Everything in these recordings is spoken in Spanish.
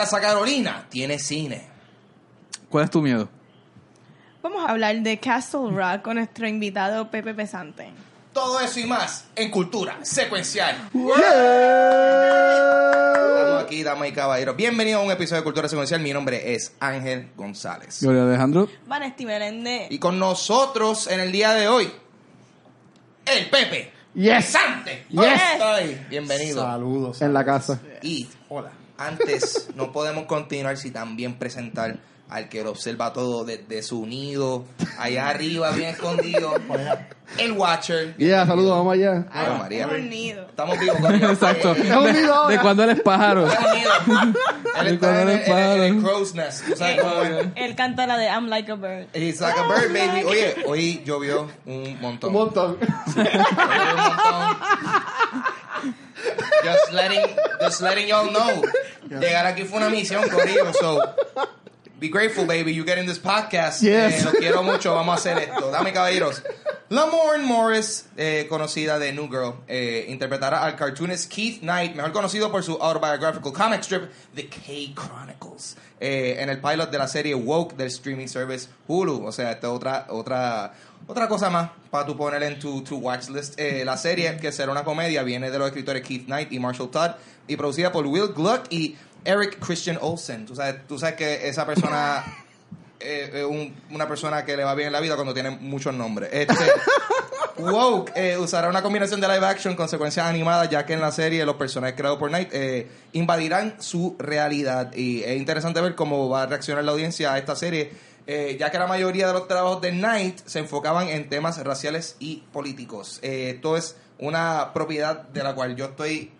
Plaza Carolina tiene cine. ¿Cuál es tu miedo? Vamos a hablar de Castle Rock con nuestro invitado Pepe Pesante. Todo eso y más en Cultura Secuencial. Estamos aquí, damas y caballeros. Bienvenidos a un episodio de Cultura Secuencial. Mi nombre es Ángel González. Gloria Alejandro. Vanesti Melende. Y con nosotros en el día de hoy, el Pepe. Yes. Pesante. Yes. Está ahí. Bienvenido. Saludos. En la casa. Y Hola. Antes no podemos continuar sin también presentar al que lo observa todo desde su nido, allá arriba, bien escondido, el Watcher. Yeah, saludos, vamos allá. Ay, María. Un nido. Estamos vivos. Exacto. ¿De cuándo eres pájaro? Él ¿De está cuándo en el, en el- en el padre? crow's nest. ¿Tú sabes cómo es? Él canta la de I'm Like a Bird. He's like a bird, baby. Oye, hoy llovió un montón. Un montón. Llovió un montón. Just letting, just letting y'all know. Llegar aquí fue una misión, Corillo. So, be grateful, baby. You get in this podcast. Yes. Eh, lo quiero mucho. Vamos a hacer esto. Dame, caballeros. Lamorne Morris, eh, conocida de New Girl, eh, interpretará al cartoonist Keith Knight, mejor conocido por su autobiographical comic strip The K Chronicles, eh, en el pilot de la serie Woke del streaming service Hulu. O sea, esta es otra, otra, otra cosa más para tú poner en tu, tu watch list. Eh, la serie, que será una comedia, viene de los escritores Keith Knight y Marshall Todd y producida por Will Gluck y Eric Christian Olsen. Tú sabes, tú sabes que esa persona eh, eh, un- una persona que le va bien en la vida cuando tiene muchos nombres. Este, Woke eh, usará una combinación de live action con secuencias animadas, ya que en la serie los personajes creados por Knight eh, invadirán su realidad. Y es interesante ver cómo va a reaccionar la audiencia a esta serie, eh, ya que la mayoría de los trabajos de Knight se enfocaban en temas raciales y políticos. Eh, esto es una propiedad de la cual yo estoy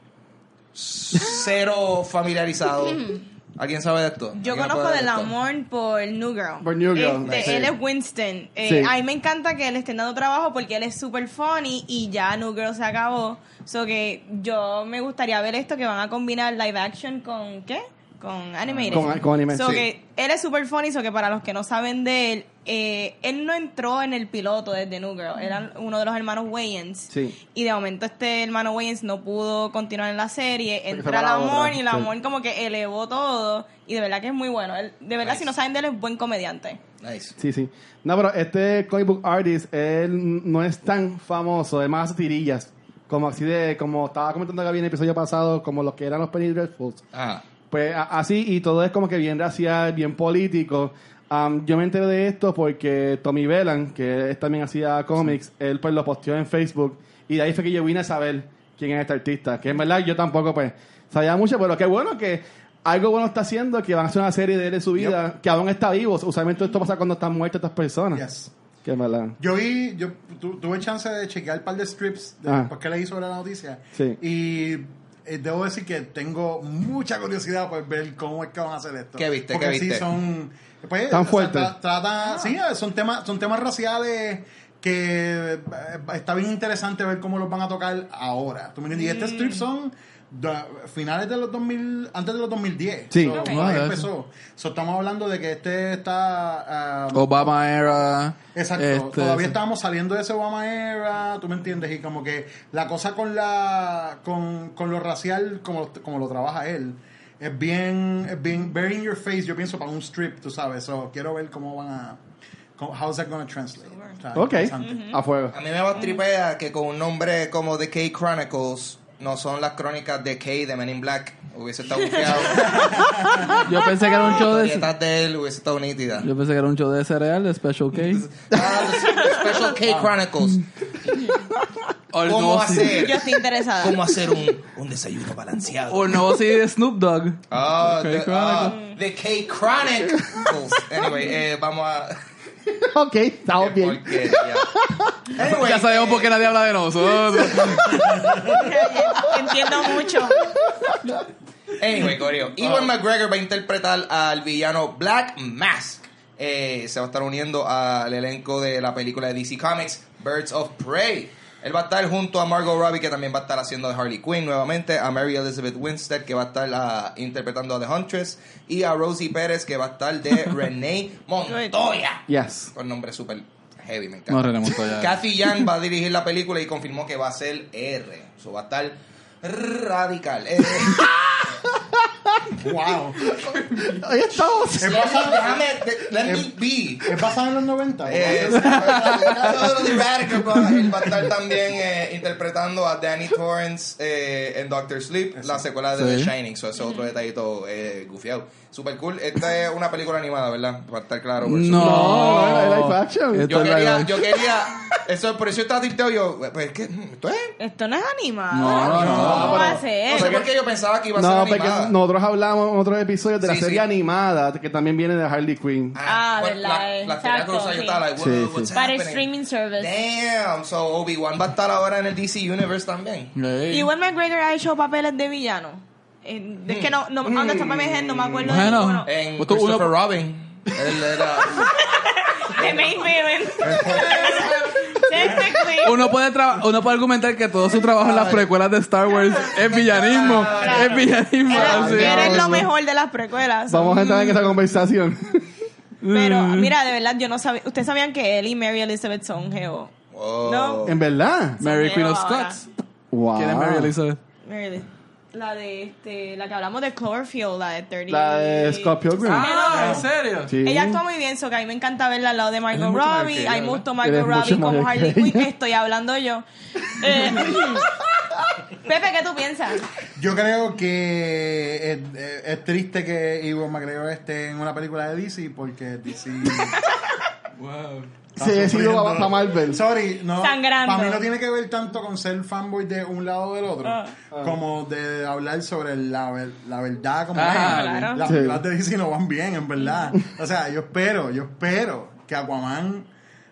cero familiarizado. ¿Alguien sabe de esto? Yo ¿Alguien conozco puede de de esto? Lamorne por New Girl. Por New Girl, Este, sí. Él es Winston. Eh, Sí. A mí me encanta que él esté dando trabajo porque él es super funny y ya New Girl se acabó. So que yo me gustaría ver esto que van a combinar live action con ¿qué? Con animated. Con- con anime, So sí. que él es super funny, so que para los que no saben de él, eh, él no entró en el piloto desde New Girl. Era uno de los hermanos Wayans. Sí. Y de momento este hermano Wayans no pudo continuar en la serie. Entra Lamorne otra, y Lamorne sí. como que elevó todo. Y de verdad que es muy bueno. Él, de verdad, Nice. si no saben de él, es buen comediante. Nice. Sí, sí. No, pero este comic book artist, él no es tan famoso, además hace tirillas. Como así de, como estaba comentando Gaby en el episodio pasado, como los que eran los Penny Dreadfuls. Ajá. Pues a- así, y todo es como que bien racial, bien político. Am, yo me enteré de esto porque Tommy Velan, que él también hacía cómics, él pues lo posteó en Facebook. Y de ahí fue que yo vine a saber quién es este artista. Que en verdad yo tampoco pues sabía mucho, pero qué bueno que algo bueno está haciendo, que van a hacer una serie de él en su vida, que aún está vivo. Usualmente esto pasa cuando están muertas estas personas. Yes. En verdad. Yo vi, yo tu- tuve chance de chequear un par de strips de- Ah. que leí sobre la noticia. Sí. Y eh, debo decir que tengo mucha curiosidad por ver cómo es que van a hacer esto. ¿Qué viste? Porque ¿Qué sí viste? son. Pues, Tan o sea, fuertes. tra- trata- Sí, son temas, son temas raciales que eh, está bien interesante ver cómo los van a tocar ahora. ¿Tú me entiendes? Y este strip son da- finales de los 2000, antes de los 2010. Sí. So, Ok. ahí Ah, empezó. So, estamos hablando de que este está... ah, Obama era. Exacto, este, todavía estábamos saliendo de ese Obama era, tú me entiendes, y como que la cosa con la con, con lo racial, como, como lo trabaja él, es bien, es bien, very in your face, yo pienso para un strip, tú sabes, so, quiero ver cómo van a, cómo- how's that gonna translate. O sea, Ok, interesante. a fuego. A mí me va tripea que con un nombre como The K Chronicles no son las crónicas de K de Men in Black. Hubiese estado bufiado. Yo pensé que era un show de. De él hubiese estado nítida. Yo pensé que era un show de cereal, de Special K. Ah, the Special K Chronicles. ¿Cómo hacer, Yo estoy interesada. cómo hacer un, un desayuno balanceado? O el nuevo CD de Snoop Dogg. Ah, the, ah, Chronicles. the K Chronicles. Anyway, eh, vamos a... ok, estamos bien. Porquería. Anyway, ya sabemos por qué nadie habla de nosotros. Entiendo mucho. Anyway, Corio. Ewan McGregor va a interpretar al villano Black Mask. Eh, se va a estar uniendo al elenco de la película de DC Comics, Birds of Prey. Él va a estar junto a Margot Robbie, que también va a estar haciendo de Harley Quinn nuevamente, a Mary Elizabeth Winstead, que va a estar ah, interpretando a The Huntress, y a Rosie Pérez, que va a estar de Renee Montoya. Yes. Con nombre súper heavy, me No, encanta. René Montoya. Kathy Young va a dirigir la película y confirmó que va a ser R. Eso va a estar radical. Eh, wow. Ahí estamos. Es basado, Déjame, de- let me be. es basado en los 90. Eh, el caso de Radical, pues, él va a estar también eh, interpretando a Danny Torrance eh, en Doctor Sleep, la secuela de Sí. The Shining. So, ese es otro detallito eh, gufiado. Super cool. Esta es una película animada, ¿verdad? Para estar claro. por. No. No, es live action. Esto Yo es quería, yo quería, eso, por eso estaba tilteo yo, pues es que, ¿esto es? Esto no es animado. No, no, no, ¿Cómo va a No ser? sé por qué yo pensaba que iba a No, ser porque animada. nosotros hablamos en otros episodios de la Sí, serie sí. animada que también viene de Harley Quinn. Ah, pues, verdad, La, la Exacto, cruzada, yo estaba like, Sí, "Whoa, sí. what's Para happening?" streaming service. Damn, so Obi-Wan va a estar ahora en el DC Universe también. Ey. Igual McGregor ha hecho papeles de villano. Eh, es que no, no, the top of my head no me acuerdo de Bueno. ninguno. En Christopher uno- Robin. Él era... The main villain. Uno puede, uno puede argumentar que todo su trabajo en las precuelas de Star Wars es villanismo. Claro. Es villanismo. Eres, así. eres lo mejor de las precuelas. Vamos a entrar en esa conversación. Pero, mira, de verdad, yo no sabía. Ustedes sabían que él y Mary Elizabeth son geo. Oh. No. ¿En verdad? Mary Queen of. Scots. Wow. ¿Quién es Mary Elizabeth? Mary Eli- La de este, la que hablamos de Cloverfield, la de 30. La de Scott Pilgrim. Ah, ¿en serio? Sí. Ella actúa muy bien, so que a mí me encanta verla al lado de Margot Ella es mucho mayor Robbie. Robbie como Harley Quinn. Estoy hablando yo. Eh, Pepe, ¿qué tú piensas? Yo creo que es, es- es triste que Ivo McGregor esté en una película de DC porque DC. Wow. Se decidió sufriendo. para para Marvel. Sorry, no. Sangrando. Para mí no tiene que ver tanto con ser fanboy de un lado o del otro, Ah. como de hablar sobre la, la verdad. Como Ah, claro. Las Sí. películas de DC no van bien, en verdad. O sea, yo espero, yo espero que Aquaman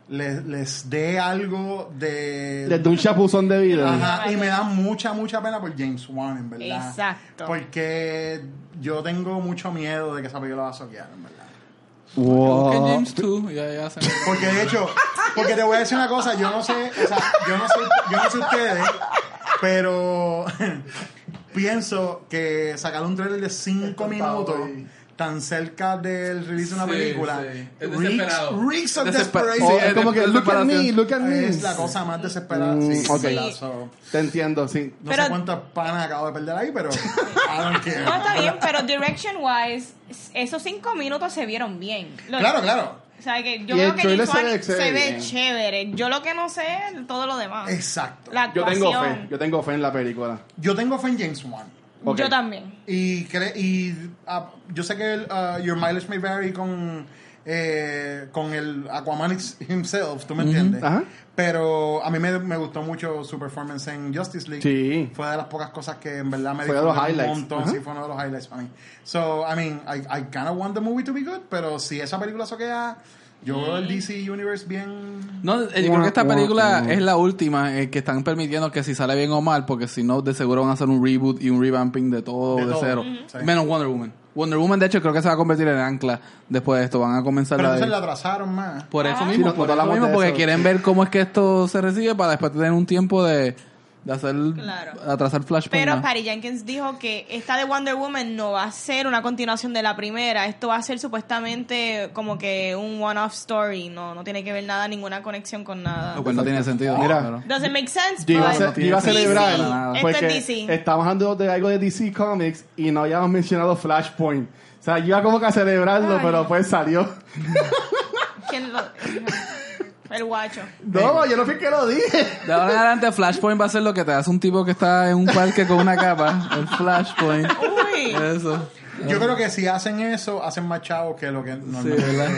les, les dé algo de. Desde un chapuzón de vida. Ajá, y me da mucha, mucha pena por James Wan, en verdad. Exacto. Porque yo tengo mucho miedo de que esa película va a soquear, en verdad. Busquen Wow. James 2. Ya, ya se Porque de hecho, porque te voy a decir una cosa, yo no sé, o sea, yo no sé, yo no sé ustedes, pero pienso que sacar un trailer de 5 minutos tan cerca del release de una Sí, película sí. Es reeks, desesperado. reeks of Desesper- desperation. Oh, es como que, look at me, look at me. es la cosa más desesperada. Mm, sí, ok. ¿verdad? Sí. So, Te entiendo, sí. no Pero- sé cuántas panas acabo de perder ahí, pero I don't care. No, está bien, pero direction wise, esos cinco minutos se vieron bien. Lo- Claro, claro. O sea, que yo creo que se ve- se ve chévere. Yo lo que no sé es todo lo demás. Exacto. La Yo tengo fe, yo tengo fe en la película. Yo tengo fe en James Wan. Yo también. Y, cre- y ah, yo sé que el, ah, Your Mileage May Vary con, eh, con el Aquaman himself, ¿tú me entiendes? Ajá. Pero a mí me, me gustó mucho su performance en Justice League. Sí. Fue de las pocas cosas que en verdad me Fue de los disfruté un highlights. montón. Ajá. Sí, fue uno de los highlights para mí. So, I mean, I, I kind of want the movie to be good, pero si esa película soquea, yo veo el DC Universe bien... No, eh, yo creo que esta película es la última eh, que están permitiendo que si sale bien o mal, porque si no, de seguro van a hacer un reboot y un revamping de todo De de, todo. cero. Sí. Menos Wonder Woman. Wonder Woman, de hecho, creo que se va a convertir en ancla después de esto. Van a comenzar Pero la de- entonces la atrasaron más. Por eso Ah. mismo, Sí, por eso mismo, porque eso, quieren ver cómo es que esto se recibe para después tener un tiempo de, de hacer Claro. atrasar Flashpoint. Pero. Patty Jenkins dijo que esta de Wonder Woman no va a ser una continuación de la primera. Esto va a ser supuestamente como que un one-off story. No, no tiene que ver nada, ninguna conexión con nada. Lo cual no tiene sentido. Mira. Doesn't make sense, Yo iba a, but ce- yo iba a DC. celebrar Esto es porque DC. estamos hablando de algo de DC Comics y no habíamos mencionado Flashpoint. O sea, yo iba como que a celebrarlo, Ay. pero pues salió. ¿quién lo- el guacho. No, yo no fui el que lo dije. De ahora en adelante, Flashpoint va a ser lo que te hace un tipo que está en un parque con una capa. El Flashpoint. Uy. Eso. Yo creo que si hacen eso, hacen más chavos que lo que normalmente ¿verdad?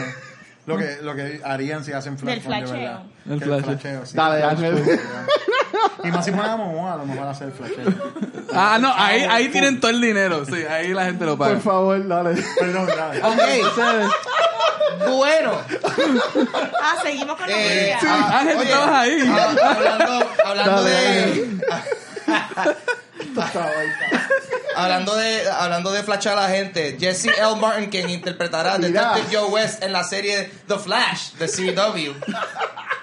lo que lo que harían si hacen flashpoint de flasheo. verdad. El Que flasheo. sí. Dale, Ángel. Y más si ponemos a lo mejor hacer el flasheo. Ah, no, ahí, ahí tienen todo el dinero. Sí, ahí la gente lo paga. Por favor, dale. Perdón, dale. Ok, Ustedes. bueno. Ah, seguimos con la Eh, noticia. ah, Ángel, tú oye, estabas ahí. ah, hablando, hablando Dale, de. hablando de hablando de flashar a la gente, Jesse L. Martin, quien interpretará a. Detective Joe West en la serie The Flash de CW,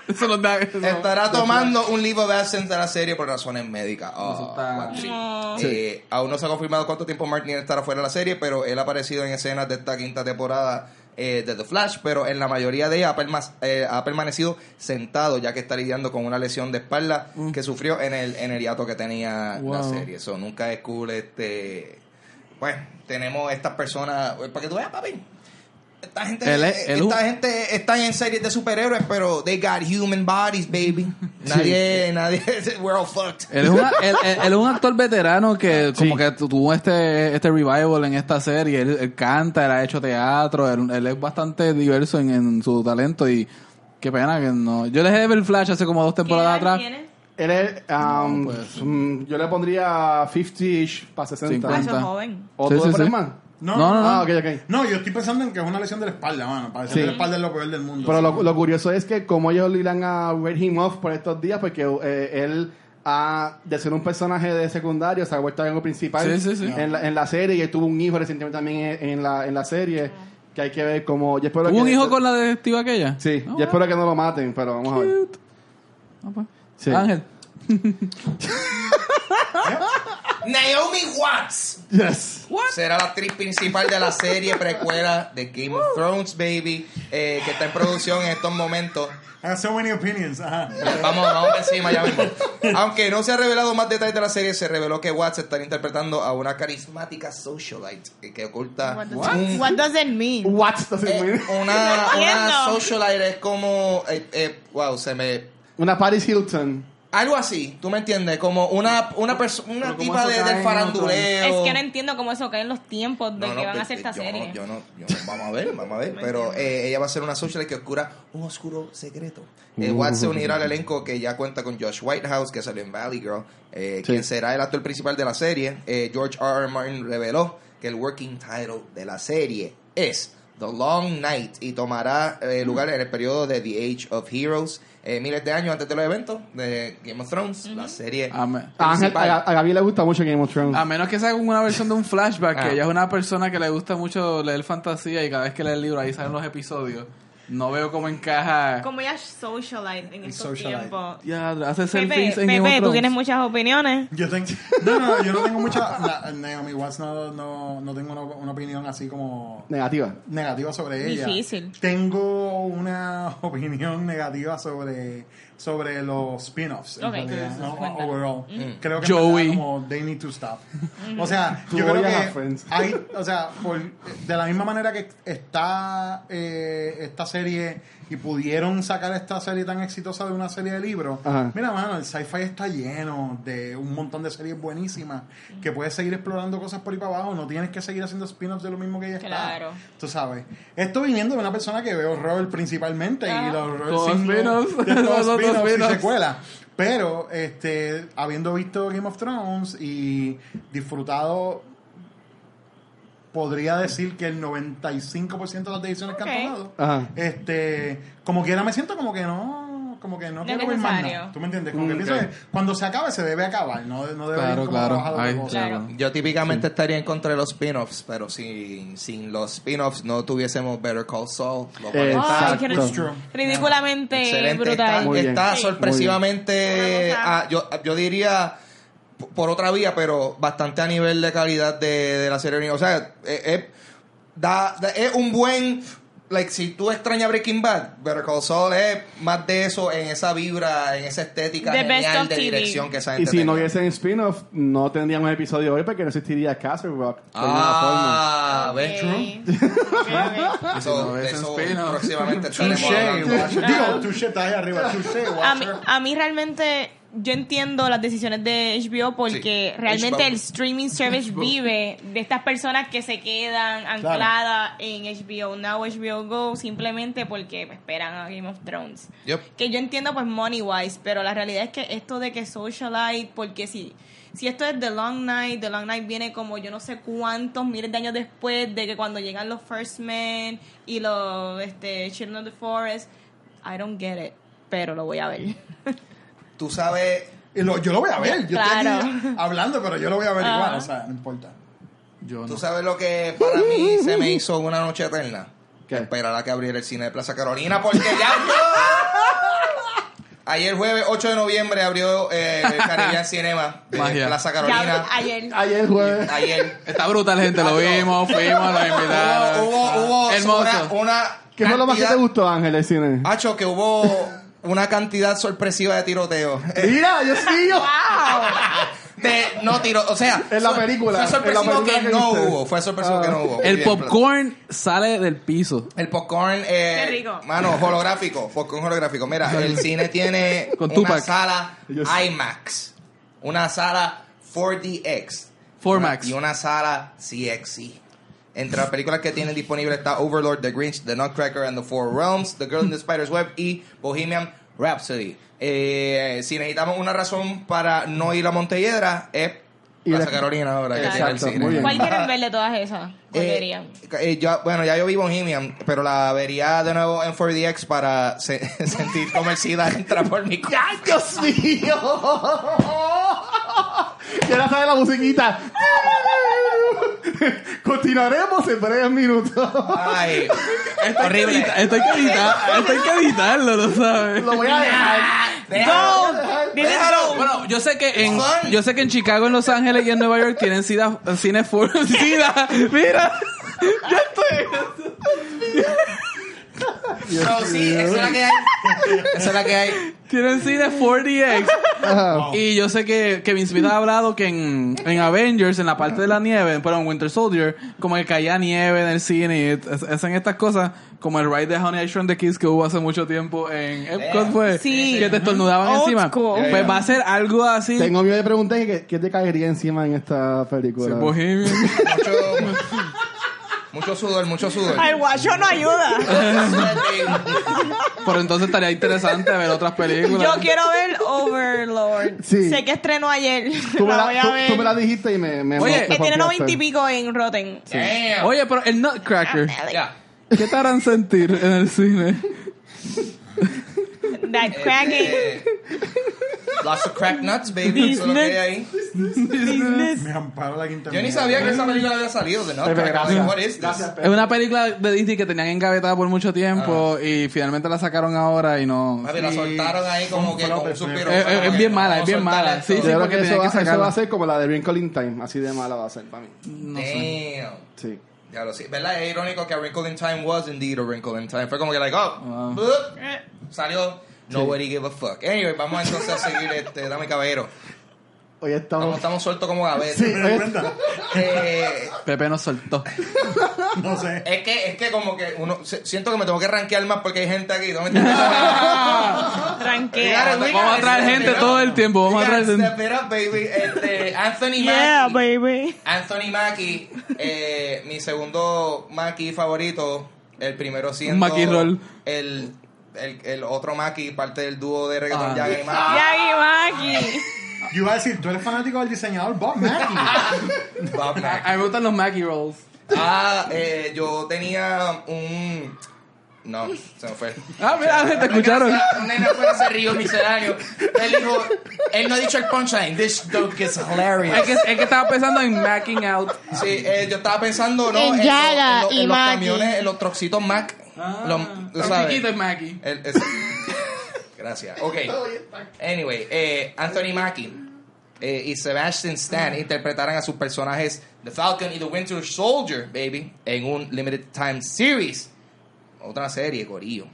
Eso da. eso- estará tomando un leave of absence de la serie por razones médicas. Oh, Eso está-. No. Eh, aún no se ha confirmado cuánto tiempo Martin estará fuera de la serie, pero él ha aparecido en escenas de esta quinta temporada eh, de The Flash, pero en la mayoría de ellas ha, perma- eh, ha permanecido sentado, ya que está lidiando con una lesión de espalda que sufrió en el, en el hiato que tenía la serie. Eso nunca es cool este pues tenemos estas personas, pues, para que tú veas, papi. Esta gente, Él es- él esta es- gente está en series de superhéroes, pero they got human bodies, baby. Nadie, nadie, we're all fucked. Él es, un, él, él- él es un actor veterano que como Sí. que tu- tuvo este, este revival en esta serie. Él, él canta, él ha hecho teatro, él, él es bastante diverso en, en su talento y qué pena que no. Yo dejé de ver Flash hace como dos ¿Qué temporadas edad atrás. tienes? Él es, um, No, pues. mm, yo le pondría 50-ish para 60. Ah, 50. eso es joven. ¿O Sí, tú sí, le pones sí. más? No, No, no, no. Ah, ok, ok. No, yo estoy pensando en que es una lesión de la espalda, mano. Parece Sí. que la espalda es lo peor del mundo. Pero lo, lo curioso es que como ellos le irán a wear him off por estos días, porque eh, él ha, de ser un personaje de secundario, se ha vuelto algo principal Sí, sí, sí. En, la, en la serie y él tuvo un hijo recientemente también en, en la, en la serie, que hay que ver cómo... Yo espero ¿Tuvo que, un hijo con la detectiva aquella? Sí, Ah, yo espero que no lo maten, pero vamos a ver. ah, pues. Sí. Ángel. Naomi Watts Yes. será la actriz principal de la serie precuela de Game of Thrones, baby, eh, que está en producción en estos momentos. I have so many opinions. Ajá. Vamos, vamos por encima ya mismo. Aunque no se ha revelado más detalles de la serie, se reveló que Watts estará interpretando a una carismática socialite que oculta What does, un- what does it mean? What does it eh, mean? una, socialite es como eh, eh, wow, se me Una Paris Hilton. algo así, tú me entiendes, como una una persona una Pero ¿cómo tipa de, del faranduleo. Es que no entiendo cómo eso cae en los tiempos de No, que van a de- hacer esta yo serie. No, yo no, yo no, vamos a ver, vamos a ver. Pero eh, ella va a ser una socialite que oscura un oscuro secreto. Eh, Watts se unirá al elenco que ya cuenta con Josh Whitehouse, que salió en Valley Girl, eh, Sí. quien será el actor principal de la serie. Eh, George R. R. Martin reveló que el working title de la serie es The Long Night y tomará eh, lugar en el periodo de The Age of Heroes. eh, miles de años antes de los eventos de Game of Thrones, la serie A, me- A, Ángel, principal. a, a Gaby le gusta mucho Game of Thrones. a menos que sea una versión de un flashback, Ah. que ella es una persona que le gusta mucho leer fantasía y cada vez que lee el libro ahí salen los episodios. No veo cómo encaja. Como ella socialite en estos socialite. tiempos. Ya, hace Pepe, selfies en Game of Pepe, tú Thrones. tienes muchas opiniones. Yo tengo, no, no, yo no tengo mucha. Na- Naomi Watts no, no, no tengo una, una opinión así como Negativa. negativa sobre ella. Difícil. Tengo una opinión negativa sobre, sobre los spin-offs. en Ok, realidad, sí, ¿no? Overall. Creo que Joey. como they need to stop. O sea, yo creo que hay, o sea, por- de la misma manera que está eh, esta serie y pudieron sacar esta serie tan exitosa de una serie de libros, Ajá. mira, mano, el sci-fi está lleno de un montón de series buenísimas que puedes seguir explorando cosas por ahí para abajo, no tienes que seguir haciendo spin-offs de lo mismo que ya Claro. está. Tú sabes. Esto viniendo de una persona que ve horror principalmente Ah. y los horror de todos spin-offs y secuelas. Pero, este, habiendo visto Game of Thrones y disfrutado, podría decir que el 95% de las decisiones que han tomado, Ajá. este, como quiera me siento como que no, como que no No quiero ver más necesario. nada. ¿Tú me entiendes? Como que Mm, pienso ok. que cuando se acabe se debe acabar, no, no debe Claro, como claro. Ay, cosa. Claro. Yo típicamente estaría en contra de los spin-offs, pero sin, sin los spin-offs no tuviésemos Better Call Saul. Lo cual está Ay, qué Exacto. It's true. ridículamente excelente. brutal. Está, Muy bien. está Sí. sorpresivamente, Una cosa- ah, yo, yo diría por otra vía, pero bastante a nivel de calidad de, de la serie. O sea, eh, eh, da, da- es un buen... Like, si tú extrañas Breaking Bad, Better Call Saul es más de eso en esa vibra, en esa estética The genial de TV. dirección que esa Y gente si no tenía. hubiesen spin-off, no tendríamos episodio hoy porque no existiría Castle Rock. Ah. ¿ves? Eso, no próximamente estaremos. Digo, touché está ahí arriba. Touché, A mí, a mí realmente yo entiendo las decisiones de HBO porque Sí, realmente HBO. el streaming service vive de estas personas que se quedan ancladas en HBO Now, HBO Go simplemente porque esperan a Game of Thrones. Yep. Que yo entiendo pues money wise, pero la realidad es que esto de que socialite, porque si si esto es The Long Night, The Long Night viene como yo no sé cuántos miles de años después de que cuando llegan los First Men y los este, Children of the Forest, I don't get it, pero lo voy a ver. Tú sabes, Y lo- yo lo voy a ver. Yo estoy aquí hablando, pero yo lo voy a ver Ajá. igual. O sea, no importa. Yo tú no. sabes lo que para mí se me hizo una noche eterna. ¿Qué? Esperar a que abriera el cine de Plaza Carolina porque ya. Ayer jueves 8 de noviembre abrió eh, el Caribbean Cinema de Magia. Plaza Ya, Carolina. ayer. Ayer jueves. Ayer. Está brutal, gente. Lo vimos, fuimos, nos invitaron. Hubo, hubo, hubo Hermoso. una, una ¿Qué fue lo más que te gustó, Ángel, del cine? Hacho, que hubo una cantidad sorpresiva de tiroteo. Eh, Mira, Dios mío. de no tiro. O sea, En la película, Fue sorpresivo en la película que, que no hubo. Fue sorpresivo Ah. que no hubo. El bien, popcorn sale del piso. El popcorn, eh, Qué rico. mano, holográfico, popcorn holográfico. Mira, el cine tiene Con una Tupac. sala Yo IMAX, una sala 4DX, 4Max. y una sala CXC. Entre las películas que tienen disponible está Overlord, The Grinch, The Nutcracker and the Four Realms, The Girl in the Spider's Web y Bohemian Rhapsody. Eh, si necesitamos una razón para no ir a Montelledra, es Y Plaza la- Carolina ahora que Exacto, el muy bien. ¿Cuál quieren ver de todas esas? ¿Cuál Eh, eh, yo- bueno, ya yo vi Bohemian, pero la vería de nuevo en 4DX para se- sentir como el SIDA entra por mi cuerpo. ¡Ay, Dios mío! Y ahora sale la musiquita. Continuaremos en breves minutos. Ay, Esto hay, que horrible. esto hay que editar- esto hay que editarlo, ¿lo sabes? Lo voy a dejar. Déjalo. Is Déjalo. go. Bueno, yo sé que en Fun. yo sé que en Chicago, en Los Ángeles y en Nueva York tienen sida, cine for sida. Mira, ya estoy. Pero sí, esa es la que hay. Esa es la que hay. Tienen cine 4DX. Ajá. Y yo sé que Kevin Smith ha hablado que en, en Avengers, en la parte de la nieve, pero en Winter Soldier, como que caía nieve en el cine y es- hacen estas cosas, como el ride de Honey I Shrunk the Kids que hubo hace mucho tiempo en Epcot, fue Sí. que te estornudaban Old encima. school. Pues va a ser algo así. Tengo miedo de preguntar que, qué te caería encima en esta película. Bohemian. Mucho, sudor, mucho sudor. El guacho no ayuda. Pero entonces estaría interesante ver otras películas. Yo quiero ver Overlord. Sí. Sé que estrenó ayer. Tú me la la, voy a tú- ver. tú me la dijiste y me. me Oye, me que tiene. 90 y pico en Rotten. Damn. Oye, pero el Nutcracker. ¿qué te harán sentir en el cine? That cracking. Eh, lots of crack nuts, baby. Eso es lo que hay ahí. Me amparo la quinta. Yo ni sabía que esa película había salido de Nutcracker. gracias. What is this? Gracias. Es una película de Disney que tenían engavetada por mucho tiempo y finalmente la sacaron ahora y no... Papi, la soltaron ahí como que con un suspiro. Es- es- es bien mala, es bien mala. Sí, sí, Yo creo porque que eso, que va, eso sacarla. va a ser como la de Wrinkle in Time. Así de mala va a ser para mí. No sé. Damn. Sí. Ya lo sé. ¿Verdad? Es irónico que A Wrinkle in Time was indeed a Wrinkle in Time. Fue como que, like, oh, Wow. boop, salió. Nobody give a fuck. Anyway, vamos entonces a seguir este, dame caballero. Hoy Estamos, estamos. estamos sueltos como gavetas. Sí. Eh, Pepe nos soltó. No sé. es que, es que como que uno, siento que me tengo que rankear más porque hay gente aquí. ¿no me. Vamos a traer gente todo el tiempo, vamos a traer gente. Este, Anthony Yeah, Mackie. baby. Anthony Mackie, eh, mi segundo Mackie favorito, el primero siendo Mackie Roll. El, el, el otro Mackie, parte del dúo de reggaeton Ah. Yaga y Mackie. Yagi Maki. Yo iba a decir, tú eres fanático del diseñador Bob Mackie. Bob Mackie. A mí me gustan los Mackie Rolls. Ah, eh, yo tenía un... No, se me fue. Ah, mira, te escucharon. Un nene afuera se rió misceláneo. Él dijo, él no ha dicho el punchline. This joke is hilarious. Es que, es que estaba pensando en Macking Out. Sí, eh, yo estaba pensando, ¿no? En lo- Yaga lo- y en los camiones, en los trocitos Mac. Los- tú Los sabes. chiquitos Mackie. El- es- Gracias. Ok. Anyway, eh, Anthony Mackie eh, y Sebastian Stan interpretarán a sus personajes The Falcon y The Winter Soldier, baby, en un Limited Time Series. Otra serie, Corillo.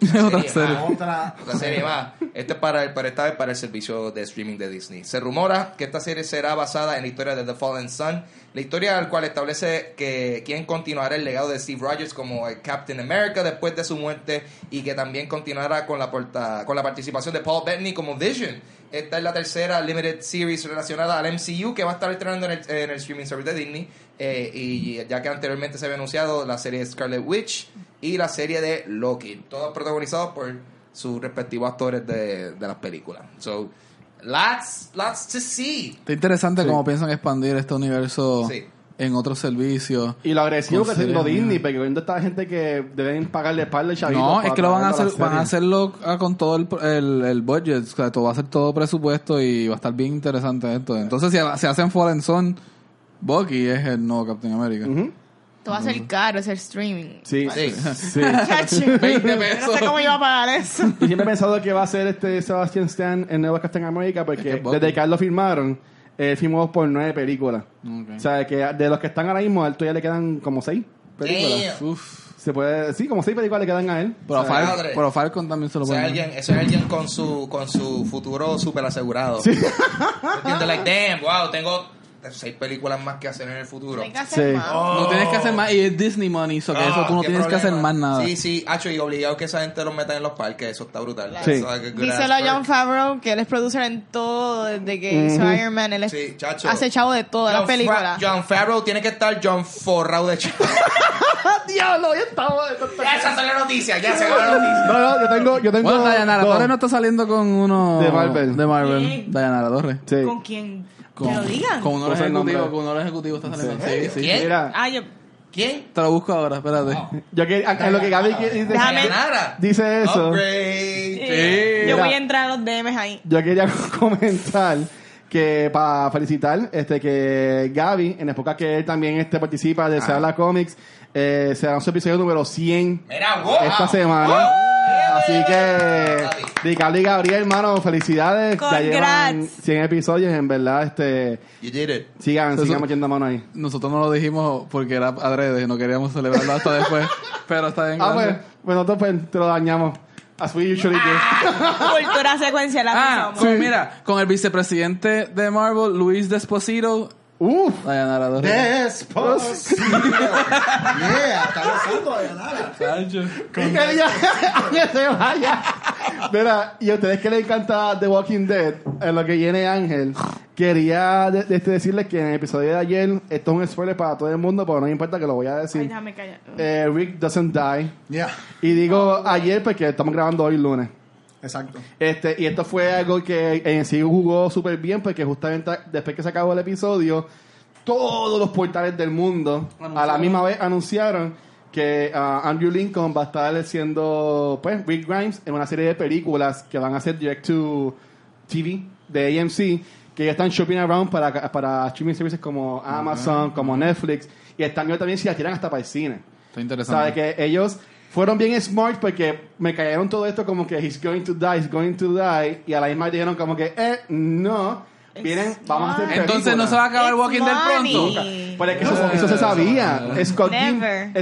Otra serie. más. Otra. Serie más. Este es para, el- para esta vez para el servicio de streaming de Disney. Se rumora que esta serie será basada en la historia de The Fallen Sun, la historia al cual establece que quien continuará el legado de Steve Rogers como el Captain America después de su muerte y que también continuará con la, porta- con la participación de Paul Bettany como Vision. Esta es la tercera limited series relacionada al MCU que va a estar estrenando en el, en el streaming service de Disney. Eh, y ya que anteriormente se había anunciado la serie Scarlet Witch y la serie de Loki, todos protagonizados por sus respectivos actores de, de las películas. So, lots, lots to see. Está interesante Sí. cómo piensan expandir este universo Sí. en otros servicios. Y lo agresivo que haciendo Consideren- Disney, porque viendo esta gente que deben pagarle espalda y chavitos. No, es que lo van a hacer, van a hacerlo ah, con todo el, el, el budget, o sea, todo va a ser todo presupuesto y va a estar bien interesante esto. Entonces, si se hacen Fallen Son, Bucky es el nuevo Captain America. Esto va a ser caro, ese streaming. Sí, Sí. sí. Chacho. 20 Yo no pesos. sé cómo iba a pagar eso. Y siempre he pensado que va a ser este Sebastian Stan el nuevo Captain America, porque Es que desde que lo firmaron, él firmó por nueve películas. Ok. O sea, que de los que están ahora mismo, a él todavía le quedan como seis películas. Uf. Se puede, sí, como seis películas le quedan a él. Pero, O sea, Fal- madre. pero Falcon también se lo Ese es pone. alguien, ese es alguien con su, con su futuro súper asegurado. ¿Entiendes? Like, damn, wow, tengo seis películas más que hacer en el futuro. Hay que hacer Sí. más. No tienes que hacer más. Y es Disney money, so que Ah, eso tú no tienes que hacer más nada. Sí, sí, hacho, y obligado que esa gente los meta en los parques, eso está brutal. Sí. Díselo a John. Favreau, que él es producer en todo, desde que hizo. Iron Man. Él es Sí, chacho. hace chavo de todas las películas. John Favreau tiene que estar John Forrau de chavo. ¡Diablo! Ya estaba. ya es la noticia, ya se va la noticia. No, no, yo tengo. Yo tengo Bueno, Dayanara. Torres no está saliendo con uno De Marvel. De Marvel. Dayanara Torres. Sí. ¿Con quién? Con, que lo digan. Con uno de los ejecutivos, con uno de los ejecutivos está saliendo. Sí, sí. ¿Quién? Mira, Ah, yo. ¿Quién? Te lo busco ahora, espérate. yo que, en lo que Gaby dice, Déjame- dice eso. Eh, yo voy a entrar a los DMs ahí. Yo quería comentar que para felicitar este que Gaby, en la época que él también este, participa de Se Habla Comics, eh, se lanzó episodio número 100 Mira, wow. esta semana. Wow. Así que. Ricardo y Gabriel, hermano, felicidades. Ya llevan Congrats. 100 episodios, en verdad, este, You did it. sigan, Eso- sigan metiendo mano ahí. Nosotros no lo dijimos porque era adrede, no queríamos celebrarlo hasta después. Pero está bien. Ah, pues, bueno, nosotros pues, te lo dañamos. As we usually do. Cultura secuencial. Ah, con- mira, con el vicepresidente de Marvel, Luis Desposito, Uf. Dayanara Torres. Desposito. yeah, está besando a Dayanara. Sancho. Que ya- que se vaya. Mira, y a ustedes que les encanta The Walking Dead, en lo que viene Ángel, quería de- de- este, decirles que en el episodio de ayer, esto es un spoiler para todo el mundo, pero no me importa que lo voy a Ay, decir. déjame callar. Eh, Rick doesn't die. Yeah, Y digo ayer porque estamos grabando hoy lunes. Exacto. Este, y esto fue algo que en sí jugó súper bien porque justamente después que se acabó el episodio, todos los portales del mundo a la misma vez anunciaron que ah, Andrew Lincoln va a estar siendo pues Rick Grimes en una serie de películas que van a ser direct to TV de AMC que ya están shopping around para, para streaming services como Amazon, como Netflix y están viendo también si la tiran hasta para el cine. Está interesante. ¿Sabe? Que ellos fueron bien smart porque me cayeron todo esto como que he's going to die, he's going to die. Y a la misma dijeron como que, eh, no. Vienen, vamos a hacer Smart. Entonces no se va a acabar It's Walking Dead pronto. Pero es que eso, eso se sabía. Scott.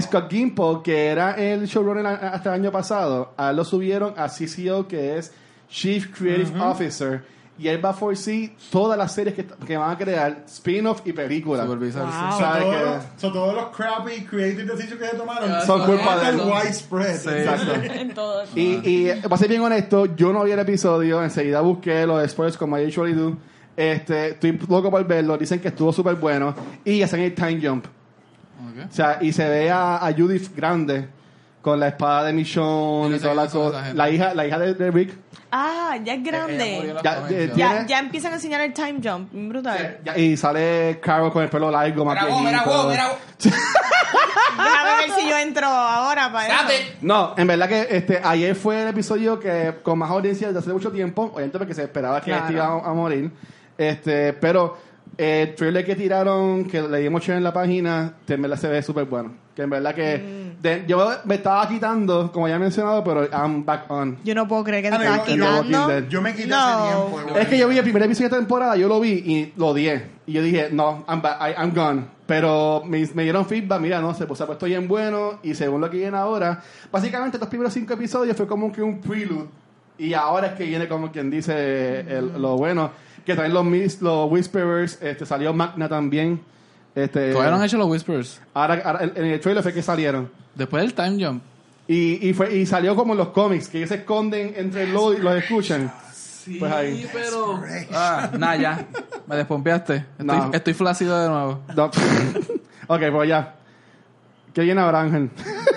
Scott Gimple, que era el showrunner hasta el año pasado, a lo subieron a CCO, que es Chief Creative Officer. Y él va a foresee todas las series que, que van a crear, spin-off y películas. Supervisar. Wow. sí. So, ¿Sabe todos, que- los, so, todos los crappy creative decisions que se tomaron Son culpa de el él. widespread. Sí. Exacto. En todo. Y, y para ser bien honesto, yo no vi el episodio, enseguida busqué los spoilers como I usually do. Este, estoy loco por verlo, dicen que estuvo súper bueno. Y hacen el time jump. Ok. O sea, y se ve a, a Judith grande con la espada de Michonne y toda la cosa. La hija, la hija de, de Rick. Ah, ya es en grande. Ya, eh, ya. Ya, empiezan a enseñar el time jump. Brutal. Y sale Carol con el pelo largo, más Mira, wow, mira, wow, mira, wow. Déjame ver si yo entro ahora para eso. No, en verdad que este ayer fue el episodio que con más audiencia desde hace mucho tiempo, obviamente porque se esperaba que Claro. este iba a, a morir. Este, pero eh, el trailer que tiraron, que le dimos share en la página, que en verdad se ve súper bueno. Que en verdad que Mm. de- yo me estaba quitando, como ya he mencionado, pero I'm back on. Yo no puedo creer que te Ah, no, estás yo- yo- quitando. Yo me quité No. hace tiempo. Es que yo vi el primer episodio de temporada, yo lo vi y lo odié. Y yo dije, no, I'm, back, I- I'm gone. Pero me, me dieron feedback, mira, no sé, pues se ha puesto bien bueno. Y según lo que viene ahora, básicamente estos primeros cinco episodios fue como que un prelude. Y ahora es que viene como quien dice el- lo bueno. Que también los, mis- los Whisperers, este, salió Magna también. Este, Todavía no han hecho los Whispers. ahora, ahora en en el trailer fue que salieron. Después del time jump. Y, y, fue, y salió como en los cómics, que ellos se esconden entre los y los escuchan. Sí, Pues ahí. pero. Ah, nada, ya. Me despompeaste. Estoy, No. estoy flácido de nuevo. No. ok, pues ya. ¿Qué viene ahora, Ángel?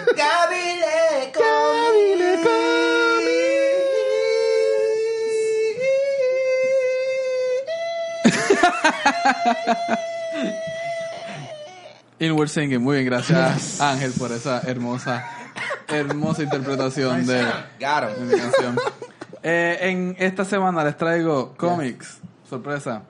Inward Singing. Muy bien, gracias Ángel por esa hermosa, hermosa interpretación de, mi canción. Eh, en esta semana les traigo cómics. Sorpresa.